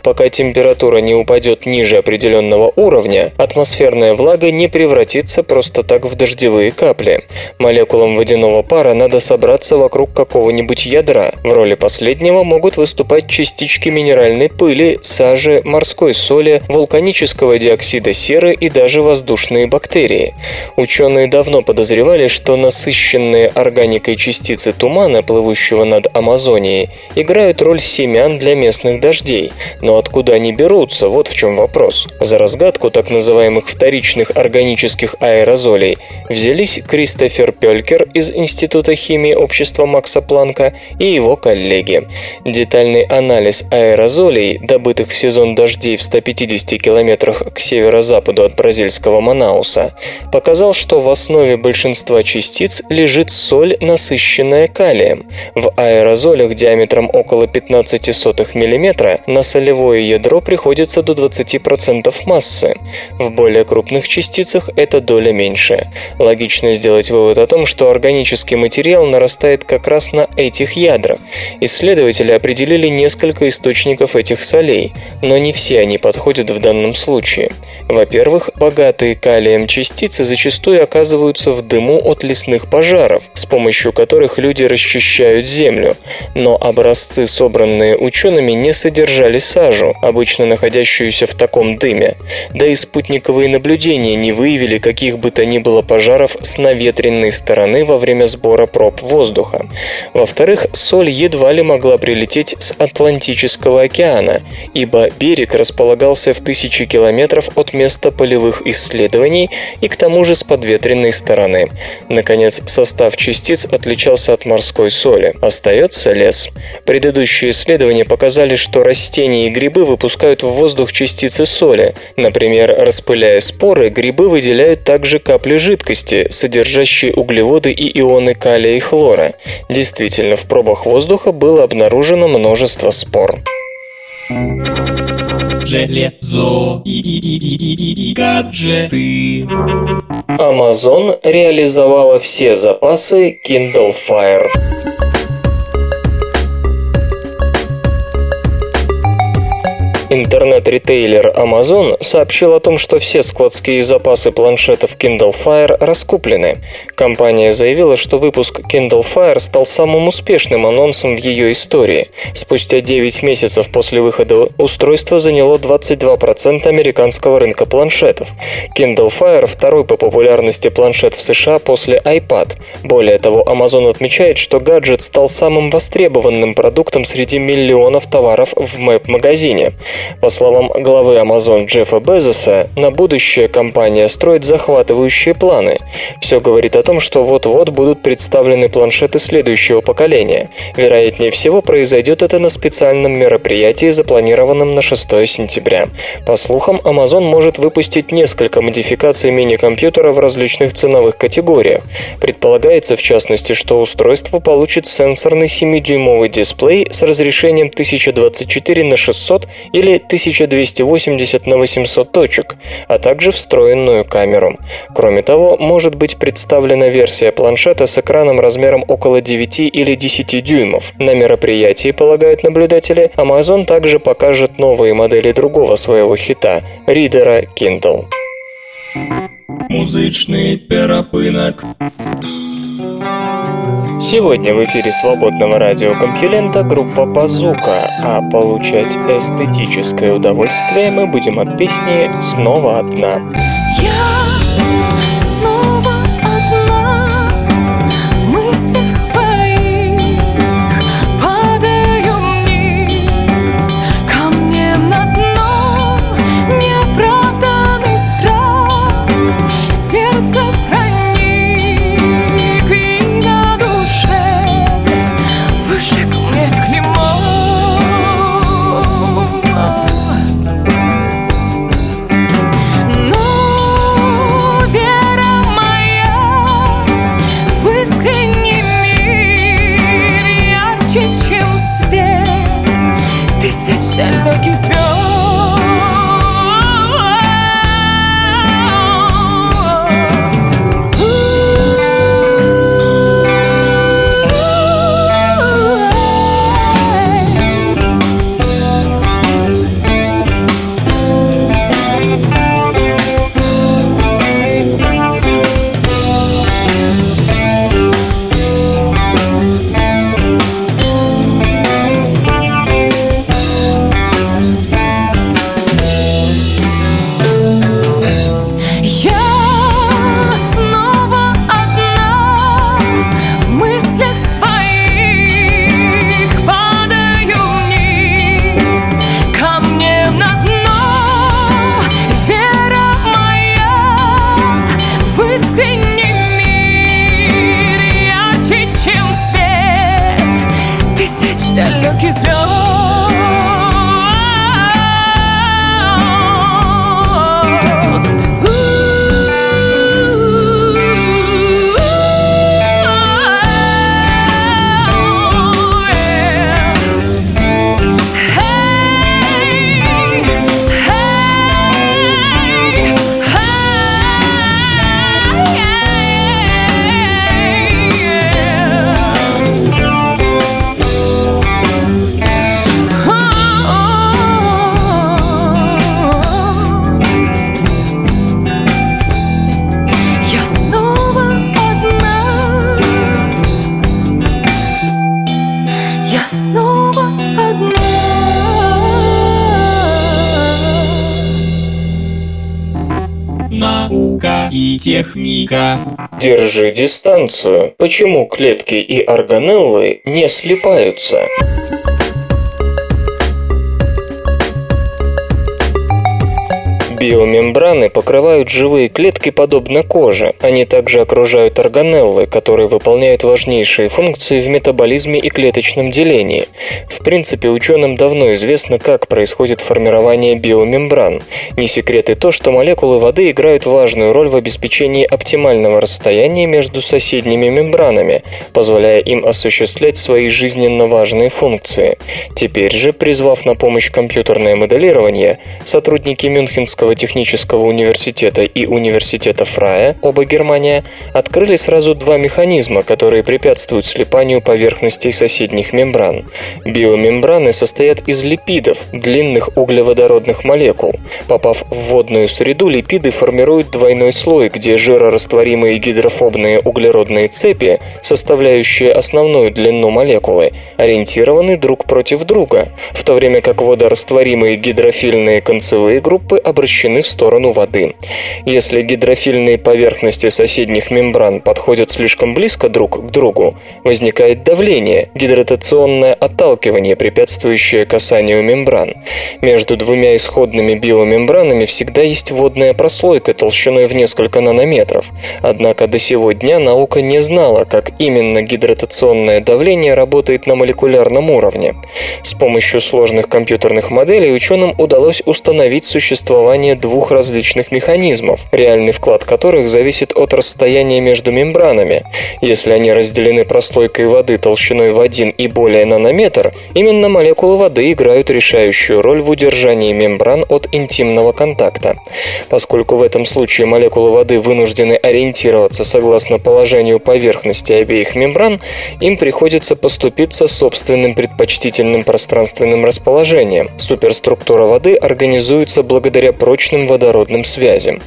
Пока температура не упадет ниже определенного уровня, атмосферная влага не превратится просто так в дождевые капли. Молекулам водяного пара надо собраться вокруг какого-нибудь ядра. В роли последнего могут выступать частички минеральной пыли, сажи, морской соли, вулканического диоксида серы и даже воздушные бактерии. Ученые давно подозревали, что насыщенные органикой частицы тумана, плывущего над Амазонией, играют роль семян для местных дождей. Но откуда они берутся, вот в чем вопрос. За разгадку так называемых вторичных органических аэрозолей взялись Кристофер Пелькер из Института химии общества Макса Планка и его коллеги. Детальный анализ аэрозолей, добытых в сезон дождей в 150 километрах к северо-западу от бразильского Манауса, показал, что в основе большинства частиц лежит соль, насыщенная калием. В аэрозолях диаметром около 15 мм на солевое ядро приходится до 20% массы. В более крупных частицах эта доля меньше. Логично сделать вывод о том, что органический материал нарастает как раз на этих ядрах. Исследователи определили несколько источников этих солей, но не все они подходят в данном случае. Во-первых, богатые калием частицы зачастую оказываются в дыму от лесных пожаров, с помощью которых люди расчищают землю. Но образцы, собранные учеными, не содержали сажу, обычно находящуюся в таком дыме. Да и спутниковые наблюдения не выявили каких бы то ни было пожаров с наветренной стороны во время сбора проб воздуха. Во-вторых, соль едва ли могла прилететь с Атлантического океана, ибо берег располагался в тысячи километров от места полевых исследований и к тому же с подветренной стороны. Наконец, состав частиц отличался от морской соли. Остается лес. Предыдущие исследования показали, что растения и грибы выпускают в воздух частицы соли. Например, распыляя споры, грибы выделяют также капли жидкости, содержащие углеводы и ионы калия и хлора. Действительно, в пробах воздуха было обнаружено множество спор. Железо и, гаджеты. Amazon реализовала все запасы Kindle Fire. Интернет-ритейлер Amazon сообщил о том, что все складские запасы планшетов Kindle Fire раскуплены. Компания заявила, что выпуск Kindle Fire стал самым успешным анонсом в ее истории. Спустя 9 месяцев после выхода устройство заняло 22% американского рынка планшетов. Kindle Fire – второй по популярности планшет в США после iPad. Более того, Amazon отмечает, что гаджет стал самым востребованным продуктом среди миллионов товаров в Мэп-магазине. По словам главы Amazon Джеффа Безоса, на будущее компания строит захватывающие планы. Все говорит о том, что вот-вот будут представлены планшеты следующего поколения. Вероятнее всего, произойдет это на специальном мероприятии, запланированном на 6 сентября. По слухам, Amazon может выпустить несколько модификаций мини-компьютера в различных ценовых категориях. Предполагается, в частности, что устройство получит сенсорный 7-дюймовый дисплей с разрешением 1024 на 600 или 1280 на 800 точек, а также встроенную камеру. Кроме того, может быть представлена версия планшета с экраном размером около 9 или 10 дюймов. На мероприятии, полагают наблюдатели, Amazon также покажет новые модели другого своего хита – ридера Kindle. Музычный перапынок. Сегодня в эфире свободного радиокомпьюлента группа Базука, а получать эстетическое удовольствие мы будем от песни «Снова одна». Техника. Держи дистанцию. Почему клетки и органеллы не слипаются? Биомембраны покрывают живые клетки подобно коже. Они также окружают органеллы, которые выполняют важнейшие функции в метаболизме и клеточном делении. В принципе, ученым давно известно, как происходит формирование биомембран. Не секрет и то, что молекулы воды играют важную роль в обеспечении оптимального расстояния между соседними мембранами, позволяя им осуществлять свои жизненно важные функции. Теперь же, призвав на помощь компьютерное моделирование, сотрудники Мюнхенского технического университета и университета Фрая, оба Германия, открыли сразу два механизма, которые препятствуют слипанию поверхностей соседних мембран. Биомембраны состоят из липидов, длинных углеводородных молекул. Попав в водную среду, липиды формируют двойной слой, где жирорастворимые гидрофобные углеродные цепи, составляющие основную длину молекулы, ориентированы друг против друга, в то время как водорастворимые гидрофильные концевые группы обращены в сторону воды. Если гидрофильные поверхности соседних мембран подходят слишком близко друг к другу, возникает давление, гидратационное отталкивание, препятствующее касанию мембран. Между двумя исходными биомембранами всегда есть водная прослойка толщиной в несколько нанометров. Однако до сего дня наука не знала, как именно гидратационное давление работает на молекулярном уровне. С помощью сложных компьютерных моделей ученым удалось установить существование двух различных механизмов, реальный вклад которых зависит от расстояния между мембранами. Если они разделены прослойкой воды толщиной в 1 и более нанометр, именно молекулы воды играют решающую роль в удержании мембран от интимного контакта. Поскольку в этом случае молекулы воды вынуждены ориентироваться согласно положению поверхности обеих мембран, им приходится поступиться собственным предпочтительным пространственным расположением. Суперструктура воды организуется благодаря прочным водородным связям.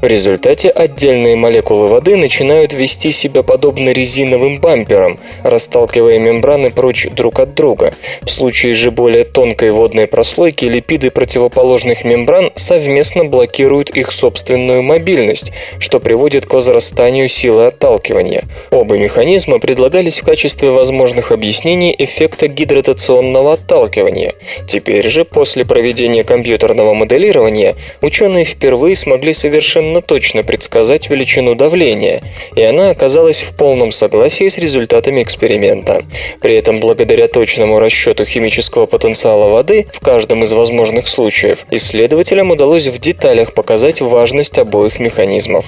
В результате отдельные молекулы воды начинают вести себя подобно резиновым бамперам, расталкивая мембраны прочь друг от друга. В случае же более тонкой водной прослойки липиды противоположных мембран совместно блокируют их собственную мобильность, что приводит к возрастанию силы отталкивания. Оба механизма предлагались в качестве возможных объяснений эффекта гидратационного отталкивания. Теперь же, после проведения компьютерного моделирования, ученые впервые смогли совершенно точно предсказать величину давления, и она оказалась в полном согласии с результатами эксперимента. При этом, благодаря точному расчету химического потенциала воды в каждом из возможных случаев, исследователям удалось в деталях показать важность обоих механизмов.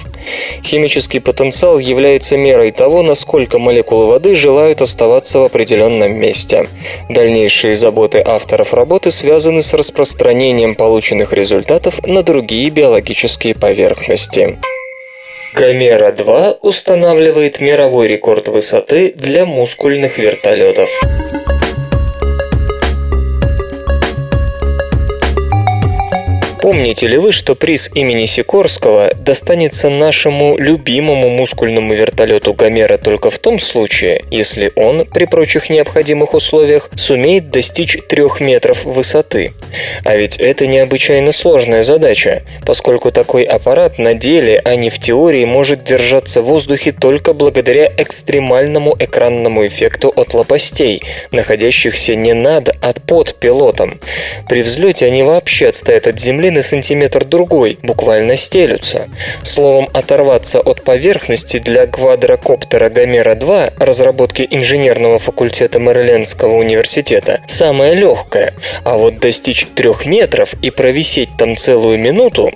Химический потенциал является мерой того, насколько молекулы воды желают оставаться в определенном месте. Дальнейшие заботы авторов работы связаны с распространением полученных результатов на другие биологические поверхности. Гомера-2 устанавливает мировой рекорд высоты для мускульных вертолетов. Помните ли вы, что приз имени Сикорского достанется нашему любимому мускульному вертолету Гомера только в том случае, если он, при прочих необходимых условиях, сумеет достичь трех метров высоты? А ведь это необычайно сложная задача, поскольку такой аппарат на деле, а не в теории, может держаться в воздухе только благодаря экстремальному экранному эффекту от лопастей, находящихся не над, а под пилотом. При взлете они вообще отстоят от земли на сантиметр-другой, буквально стелются. Словом, оторваться от поверхности для квадрокоптера Гомера-2 разработки инженерного факультета Мэрилендского университета самое легкое, а вот достичь трех метров и провисеть там целую минуту...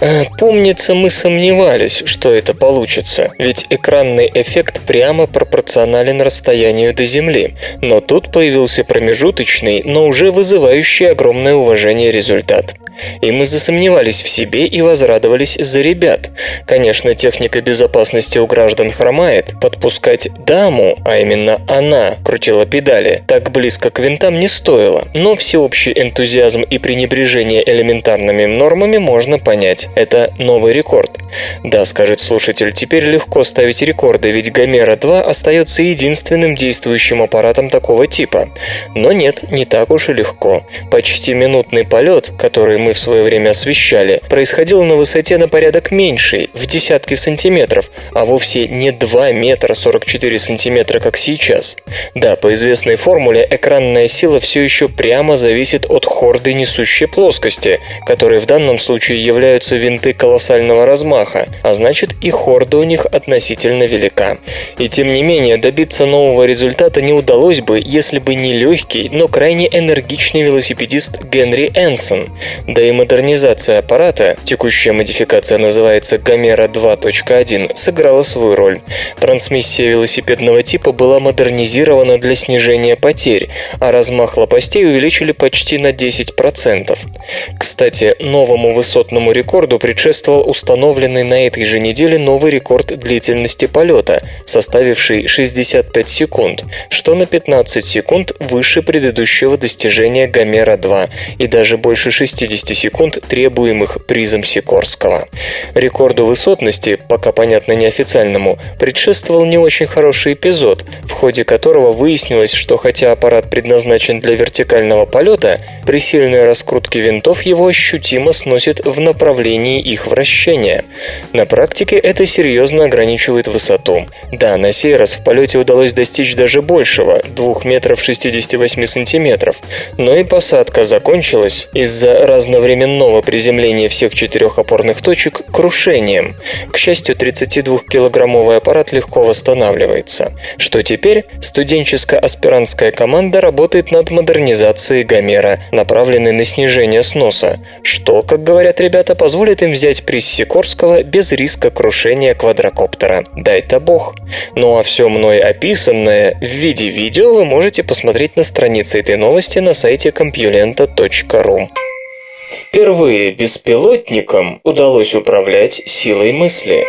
Э, помнится, мы сомневались, что это получится, ведь экранный эффект прямо пропорционален расстоянию до Земли. Но тут появился промежуточный, но уже вызывающий огромное уважение результат. И мы засомневались в себе и возрадовались за ребят. Конечно, техника безопасности у граждан хромает. Подпускать даму, а именно она, крутила педали, так близко к винтам не стоило. Но всеобщий энтузиазм и пренебрежение элементарными нормами можно понять. Это новый рекорд. Да, скажет слушатель, теперь легко ставить рекорды, ведь Гомера-2 остается единственным действующим аппаратом такого типа. Но нет, не так уж и легко. Почти минутный полет, который мы мы в свое время освещали, происходил на высоте на порядок меньшей, в десятки сантиметров, а вовсе не 2 метра 44 сантиметра, как сейчас. Да, по известной формуле экранная сила все еще прямо зависит от хорды несущей плоскости, которые в данном случае являются винты колоссального размаха, а значит и хорда у них относительно велика. И тем не менее, добиться нового результата не удалось бы, если бы не легкий, но крайне энергичный велосипедист Генри Энсон. Да и модернизация аппарата, текущая модификация называется Гомера 2.1, сыграла свою роль. Трансмиссия велосипедного типа была модернизирована для снижения потерь, а размах лопастей увеличили почти на 10%. Кстати, новому высотному рекорду предшествовал установленный на этой же неделе новый рекорд длительности полета, составивший 65 секунд, что на 15 секунд выше предыдущего достижения Гомера-2 и даже больше 60 секунд, требуемых призом Сикорского. Рекорду высотности, пока понятно неофициальному, предшествовал не очень хороший эпизод, в ходе которого выяснилось, что хотя аппарат предназначен для вертикального полета, при сильной раскрутке винтов его ощутимо сносит в направлении их вращения. На практике это серьезно ограничивает высоту. Да, на сей раз в полете удалось достичь даже большего – 2 метров 68 сантиметров, но и посадка закончилась из-за разновременного приземления всех четырех опорных точек крушением. К счастью, 32-килограммовый аппарат легко восстанавливается. Что теперь? Студенческо-аспирантская команда работает над модернизацией Гомера, направленной на снижение сноса, что, как говорят ребята, позволит им взять приз Сикорского без риска крушения квадрокоптера. Дай-то бог. Ну а все мной описанное в виде видео вы можете посмотреть на странице этой новости на сайте compulenta.ru. Впервые беспилотникам удалось управлять силой мысли.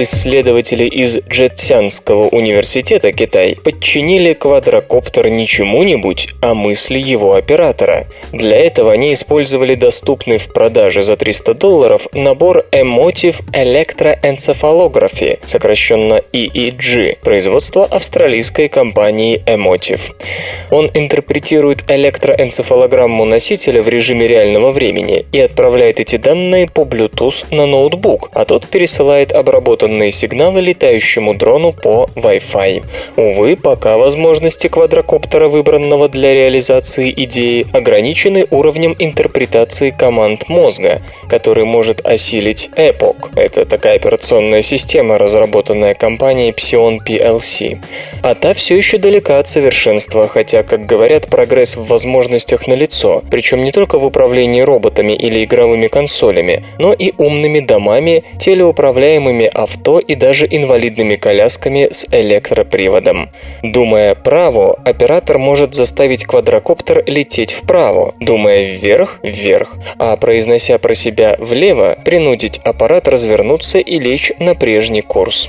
Исследователи из Джетсянского университета Китай подчинили квадрокоптер не чему-нибудь, а мысли его оператора. Для этого они использовали доступный в продаже за 300 долларов набор Emotive Electroencephalography, сокращенно EEG, производства австралийской компании Emotive. Он интерпретирует электроэнцефалограмму носителя в режиме реального времени и отправляет эти данные по Bluetooth на ноутбук, а тот пересылает обработанные сигналы летающему дрону по Wi-Fi. Увы, пока возможности квадрокоптера, выбранного для реализации идеи, ограничены уровнем интерпретации команд мозга, который может осилить Epoch. Это такая операционная система, разработанная компанией Psion PLC. А та все еще далека от совершенства, хотя, как говорят, прогресс в возможностях налицо, причем не только в управлении роботами или игровыми консолями, но и умными домами, телеуправляемыми авто и даже инвалидными колясками с электроприводом. Думая право, оператор может заставить квадрокоптер лететь вправо, думая вверх – вверх, а произнося про себя влево, принудить аппарат развернуться и лечь на прежний курс.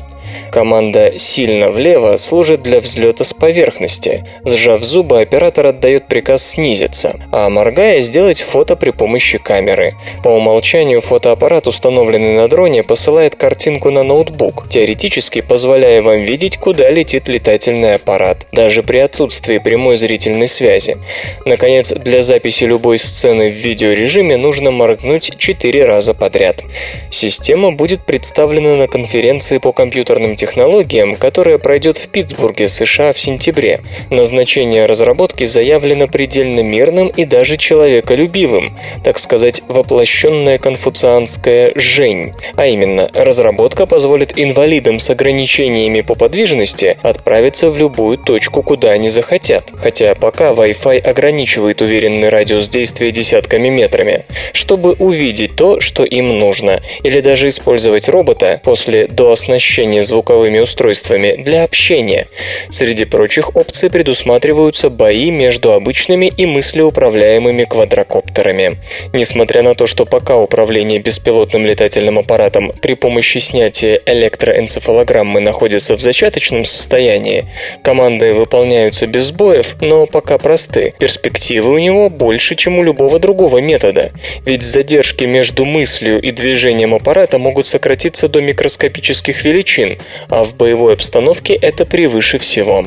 Команда «сильно влево» служит для взлета с поверхности. Сжав зубы, оператор отдает приказ снизиться, а моргая сделать фото при помощи камеры. По умолчанию фотоаппарат, установленный на дроне, посылает картинку на ноутбук, теоретически позволяя вам видеть, куда летит летательный аппарат, даже при отсутствии прямой зрительной связи. Наконец, для записи любой сцены в видеорежиме нужно моргнуть 4 раза подряд. Система будет представлена на конференции по компьютерным технологиям, которая пройдет в Питтсбурге, США в сентябре. Назначение разработки заявлено предельно мирным и даже человеколюбивым, так сказать, воплощенная конфуцианская «жень». А именно, разработка позволит инвалидам с ограничениями по подвижности отправиться в любую точку, куда они захотят. Хотя пока Wi-Fi ограничивает уверенный радиус действия десятками метрами, чтобы увидеть то, что им нужно, или даже использовать робота после дооснащения звуковыми устройствами для общения. Среди прочих опций предусматриваются бои между обычными и мыслеуправляемыми квадрокоптерами. Несмотря на то, что пока управление беспилотным летательным аппаратом при помощи снятия электроэнцефалограммы находится в зачаточном состоянии, команды выполняются без сбоев, но пока просты. Перспективы у него больше, чем у любого другого метода. Ведь задержки между мыслью и движением аппарата могут сократиться до микроскопических величин, а в боевой обстановке это превыше всего.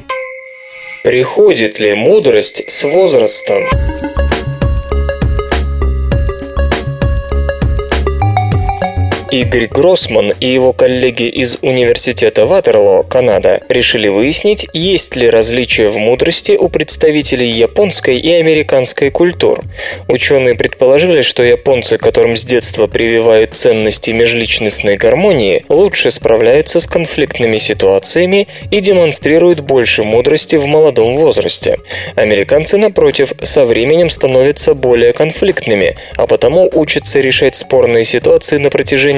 Приходит ли мудрость с возрастом? Игорь Гроссман и его коллеги из Университета Ватерлоо, Канада, решили выяснить, есть ли различия в мудрости у представителей японской и американской культур. Ученые предположили, что японцы, которым с детства прививают ценности межличностной гармонии, лучше справляются с конфликтными ситуациями и демонстрируют больше мудрости в молодом возрасте. Американцы, напротив, со временем становятся более конфликтными, а потому учатся решать спорные ситуации на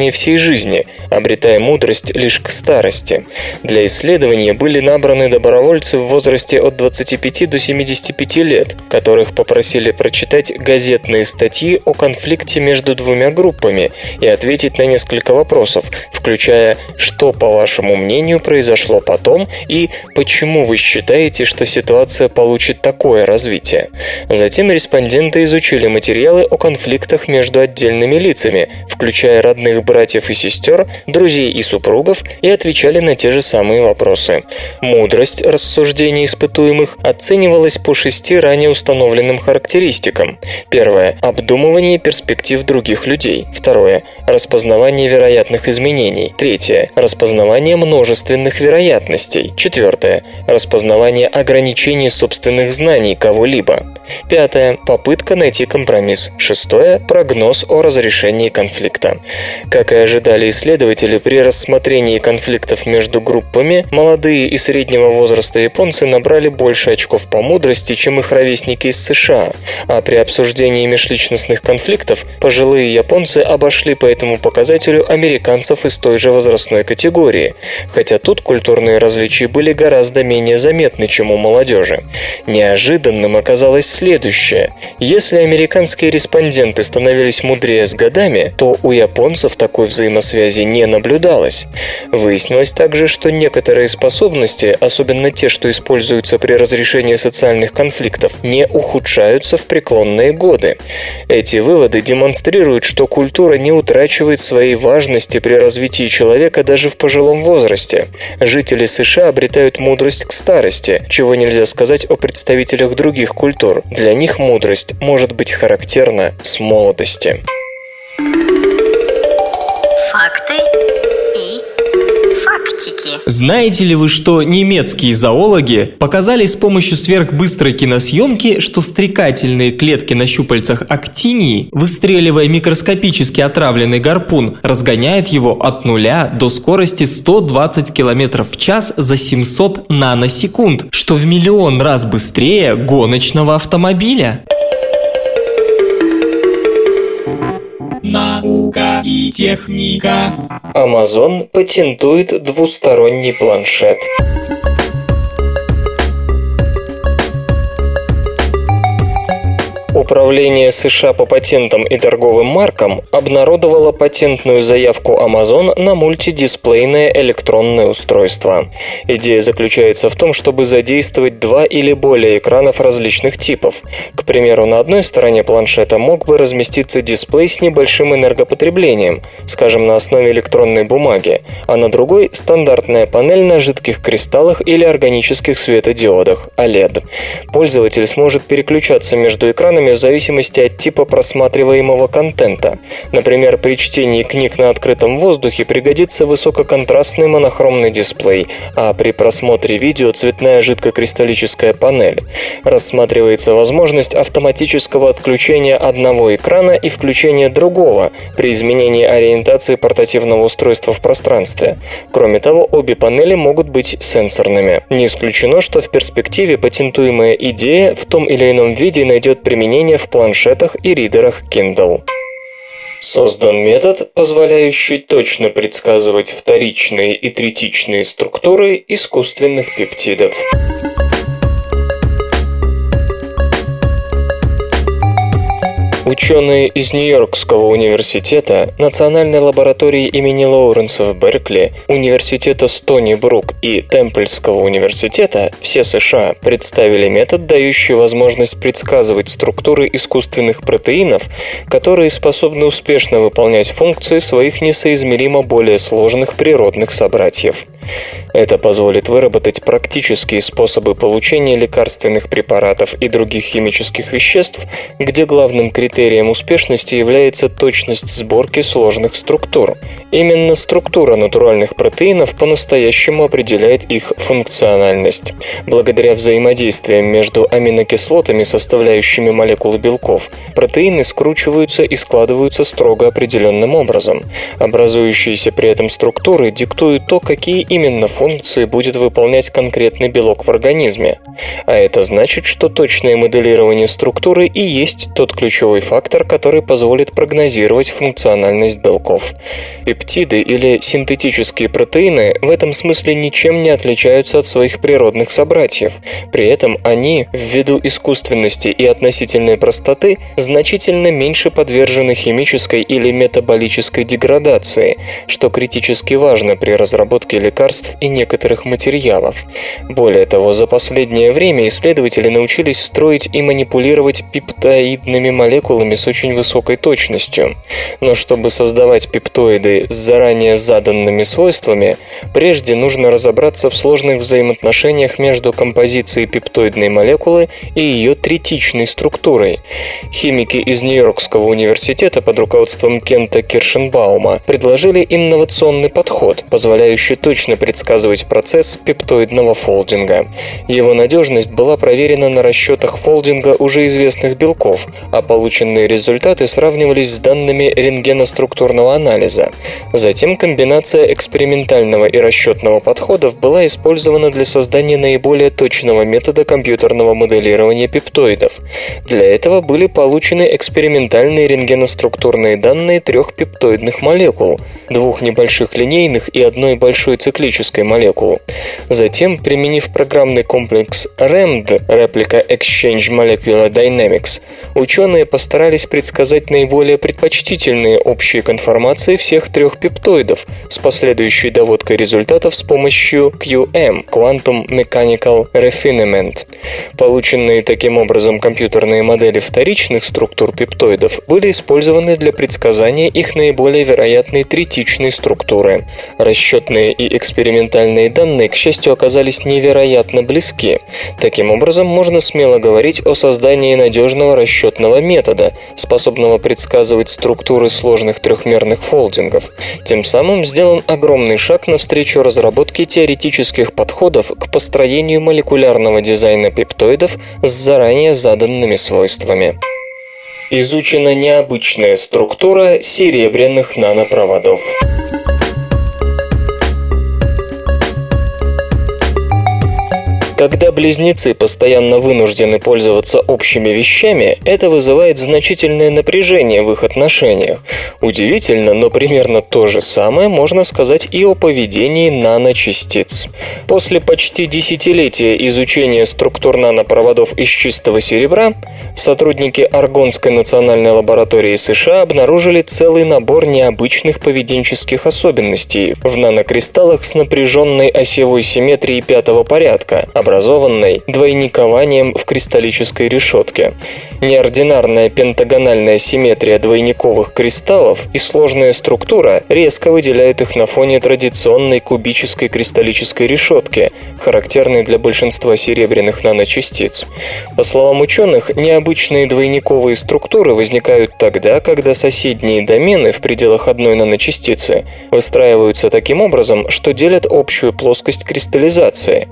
протяжении всей жизни, обретая мудрость лишь к старости. Для исследования были набраны добровольцы в возрасте от 25 до 75 лет, которых попросили прочитать газетные статьи о конфликте между двумя группами и ответить на несколько вопросов, включая «Что, по вашему мнению, произошло потом?» и «Почему вы считаете, что ситуация получит такое развитие?». Затем респонденты изучили материалы о конфликтах между отдельными лицами, включая родных братьев и сестер, друзей и супругов, и отвечали на те же самые вопросы. Мудрость рассуждений испытуемых оценивалась по шести ранее установленным характеристикам. Первое – обдумывание перспектив других людей. Второе – распознавание вероятных изменений. Третье – распознавание множественных вероятностей. Четвертое – распознавание ограничений собственных знаний кого-либо. Пятое – попытка найти компромисс. Шестое – прогноз о разрешении конфликта. Как и ожидали исследователи, при рассмотрении конфликтов между группами молодые и среднего возраста японцы набрали больше очков по мудрости, чем их ровесники из США, а при обсуждении межличностных конфликтов пожилые японцы обошли по этому показателю американцев из той же возрастной категории, хотя тут культурные различия были гораздо менее заметны, чем у молодежи. Неожиданным оказалось следующее. Если американские респонденты становились мудрее с годами, то у японцев такой взаимосвязи не наблюдалось. Выяснилось также, что некоторые способности, особенно те, что используются при разрешении социальных конфликтов, не ухудшаются в преклонные годы. Эти выводы демонстрируют, что культура не утрачивает своей важности при развитии человека даже в пожилом возрасте. Жители США обретают мудрость к старости, чего нельзя сказать о представителях других культур. Для них мудрость может быть характерна с молодости. Факты и фактики. Знаете ли вы, что немецкие зоологи показали с помощью сверхбыстрой киносъемки, что стрекательные клетки на щупальцах актинии, выстреливая микроскопически отравленный гарпун, разгоняют его от нуля до скорости 120 км в час за 700 наносекунд, что в миллион раз быстрее гоночного автомобиля. Наука и техника. Amazon патентует двусторонний планшет. Управление США по патентам и торговым маркам обнародовало патентную заявку Amazon на мультидисплейное электронное устройство. Идея заключается в том, чтобы задействовать два или более экранов различных типов. К примеру, на одной стороне планшета мог бы разместиться дисплей с небольшим энергопотреблением, скажем, на основе электронной бумаги, а на другой – стандартная панель на жидких кристаллах или органических светодиодах – OLED. Пользователь сможет переключаться между экранами в зависимости от типа просматриваемого контента. Например, при чтении книг на открытом воздухе пригодится высококонтрастный монохромный дисплей, а при просмотре видео цветная жидкокристаллическая панель. Рассматривается возможность автоматического отключения одного экрана и включения другого при изменении ориентации портативного устройства в пространстве. Кроме того, обе панели могут быть сенсорными. Не исключено, что в перспективе патентуемая идея в том или ином виде найдет применение в планшетах и ридерах Kindle. Создан метод, позволяющий точно предсказывать вторичные и третичные структуры искусственных пептидов. Ученые из Нью-Йоркского университета, Национальной лаборатории имени Лоуренса в Беркли, Университета Стони Брук и Темпльского университета, все США, представили метод, дающий возможность предсказывать структуры искусственных протеинов, которые способны успешно выполнять функции своих несоизмеримо более сложных природных собратьев. Это позволит выработать практические способы получения лекарственных препаратов и других химических веществ, где главным критерием успешности является точность сборки сложных структур. Именно структура натуральных протеинов по-настоящему определяет их функциональность. Благодаря взаимодействиям между аминокислотами, составляющими молекулы белков, протеины скручиваются и складываются строго определенным образом. Образующиеся при этом структуры диктуют то, какие именно функции будет выполнять конкретный белок в организме. А это значит, что точное моделирование структуры и есть тот ключевой фактор, который позволит прогнозировать функциональность белков. Пептиды или синтетические протеины в этом смысле ничем не отличаются от своих природных собратьев. При этом они, ввиду искусственности и относительной простоты, значительно меньше подвержены химической или метаболической деградации, что критически важно при разработке лекарств и некоторых материалов. Более того, за последнее время исследователи научились строить и манипулировать пептоидными молекулами с очень высокой точностью. Но чтобы создавать пептоиды с заранее заданными свойствами, прежде нужно разобраться в сложных взаимоотношениях между композицией пептоидной молекулы и ее третичной структурой. Химики из Нью-Йоркского университета под руководством Кента Киршенбаума предложили инновационный подход, позволяющий точно предсказывать процесс пептоидного фолдинга. Его надежность была проверена на расчетах фолдинга уже известных белков, а полученные результаты сравнивались с данными рентгеноструктурного анализа. Затем комбинация экспериментального и расчетного подходов была использована для создания наиболее точного метода компьютерного моделирования пептоидов. Для этого были получены экспериментальные рентгеноструктурные данные трех пептоидных молекул, двух небольших линейных и одной большой циклической молекулы. Затем, применив программный комплекс REMD Replica Exchange Molecular Dynamics, ученые постарались предсказать наиболее предпочтительные общие конформации всех трех пептоидов с последующей доводкой результатов с помощью QM – Quantum Mechanical Refinement. Полученные таким образом компьютерные модели вторичных структур пептоидов были использованы для предсказания их наиболее вероятной третичной структуры. Расчетные и экспериментальные данные, к счастью, оказались невероятно близки. Таким образом, можно смело говорить о создании надежного расчетного метода, способного предсказывать структуры сложных трехмерных фолдингов. Тем самым сделан огромный шаг навстречу разработке теоретических подходов к построению молекулярного дизайна пептоидов с заранее заданными свойствами. Изучена необычная структура серебряных нанопроводов. Когда близнецы постоянно вынуждены пользоваться общими вещами, это вызывает значительное напряжение в их отношениях. Удивительно, но примерно то же самое можно сказать и о поведении наночастиц. После почти десятилетия изучения структур нанопроводов из чистого серебра, сотрудники Аргонской национальной лаборатории США обнаружили целый набор необычных поведенческих особенностей в нанокристаллах с напряженной осевой симметрией пятого порядка, образованной двойникованием в кристаллической решетке. Неординарная пентагональная симметрия двойниковых кристаллов и сложная структура резко выделяют их на фоне традиционной кубической кристаллической решетки, характерной для большинства серебряных наночастиц. По словам ученых, необычные двойниковые структуры возникают тогда, когда соседние домены в пределах одной наночастицы выстраиваются таким образом, что делят общую плоскость кристаллизации.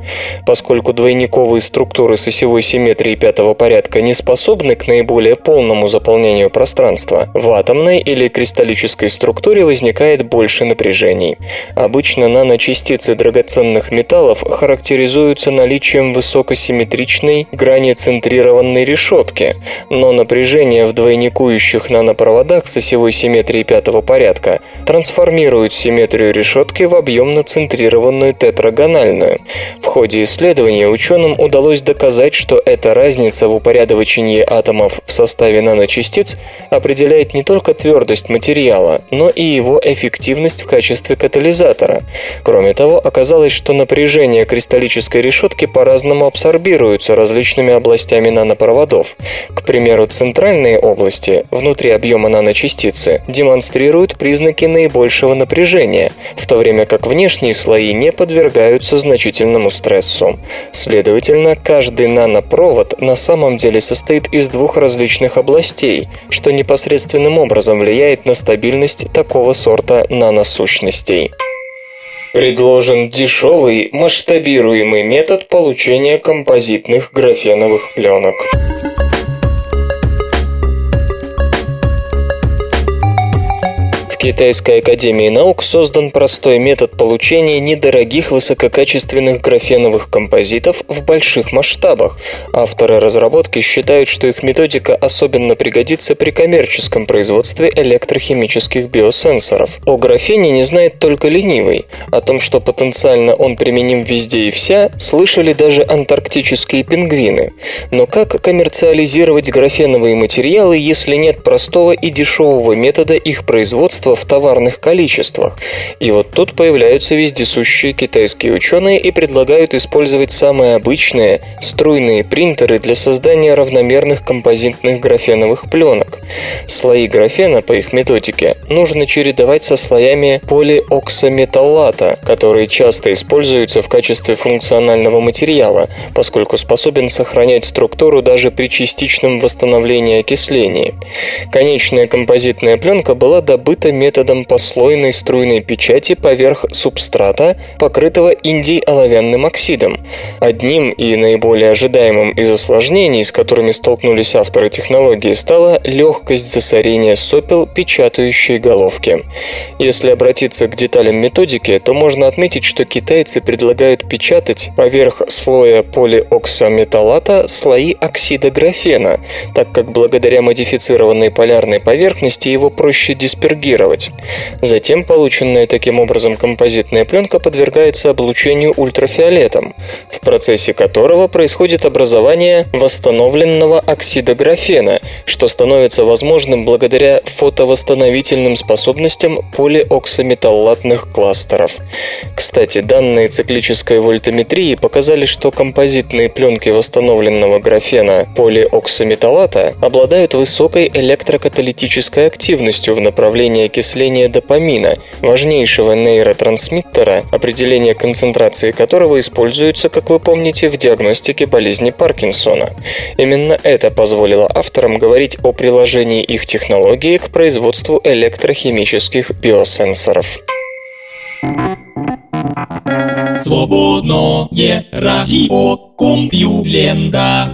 Поскольку двойниковые структуры с осевой симметрией пятого порядка не способны к наиболее полному заполнению пространства, в атомной или кристаллической структуре возникает больше напряжений. Обычно наночастицы драгоценных металлов характеризуются наличием высокосимметричной границентрированной решетки, но напряжение в двойникующих нанопроводах с осевой симметрией пятого порядка трансформирует симметрию решетки в объемно-центрированную тетрагональную. В ходе исследования ученым удалось доказать, что эта разница в упорядочении атомов в составе наночастиц определяет не только твердость материала, но и его эффективность в качестве катализатора. Кроме того, оказалось, что напряжение кристаллической решетки по-разному абсорбируются различными областями нанопроводов. К примеру, центральные области, внутри объема наночастицы, демонстрируют признаки наибольшего напряжения, в то время как внешние слои не подвергаются значительному стрессу. Следовательно, каждый нанопровод на самом деле состоит из двух различных областей, что непосредственным образом влияет на стабильность такого сорта наносущностей. Предложен дешевый масштабируемый метод получения композитных графеновых пленок. Китайской академии наук создан простой метод получения недорогих высококачественных графеновых композитов в больших масштабах. Авторы разработки считают, что их методика особенно пригодится при коммерческом производстве электрохимических биосенсоров. О графене не знает только ленивый. О том, что потенциально он применим везде и вся, слышали даже антарктические пингвины. Но как коммерциализировать графеновые материалы, если нет простого и дешевого метода их производства в товарных количествах. И вот тут появляются вездесущие китайские ученые и предлагают использовать самые обычные струйные принтеры для создания равномерных композитных графеновых пленок. Слои графена, по их методике, нужно чередовать со слоями полиоксаметаллата, которые часто используются в качестве функционального материала, поскольку способен сохранять структуру даже при частичном восстановлении окисления. Конечная композитная пленка была добыта методом послойной струйной печати поверх субстрата, покрытого индий-оловянным оксидом. Одним и наиболее ожидаемым из осложнений, с которыми столкнулись авторы технологии, стала легкость засорения сопел печатающей головки. Если обратиться к деталям методики, то можно отметить, что китайцы предлагают печатать поверх слоя полиоксаметаллата слои оксида графена, так как благодаря модифицированной полярной поверхности его проще диспергировать делать. Затем полученная таким образом композитная пленка подвергается облучению ультрафиолетом, в процессе которого происходит образование восстановленного оксида графена, что становится возможным благодаря фотовосстановительным способностям полиоксаметаллатных кластеров. Кстати, данные циклической вольтометрии показали, что композитные пленки восстановленного графена полиоксаметаллата обладают высокой электрокаталитической активностью в направлении окисления допамина, важнейшего нейротрансмиттера, определение концентрации которого используется, как вы помните, в диагностике болезни Паркинсона. Именно это позволило авторам говорить о приложении их технологии к производству электрохимических биосенсоров. Свободное радио Компьюлента.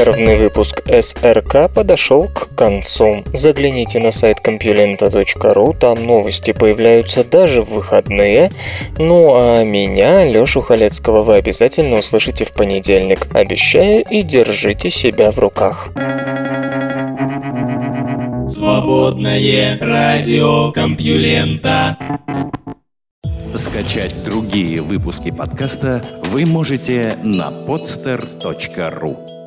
Нервный выпуск СРК подошел к концу. Загляните на сайт compulenta.ru, там новости появляются даже в выходные. Ну а меня, Лёшу Халецкого, вы обязательно услышите в понедельник. Обещаю и держите себя в руках. Свободное радио Компьюлента. Скачать другие выпуски подкаста вы можете на podster.ru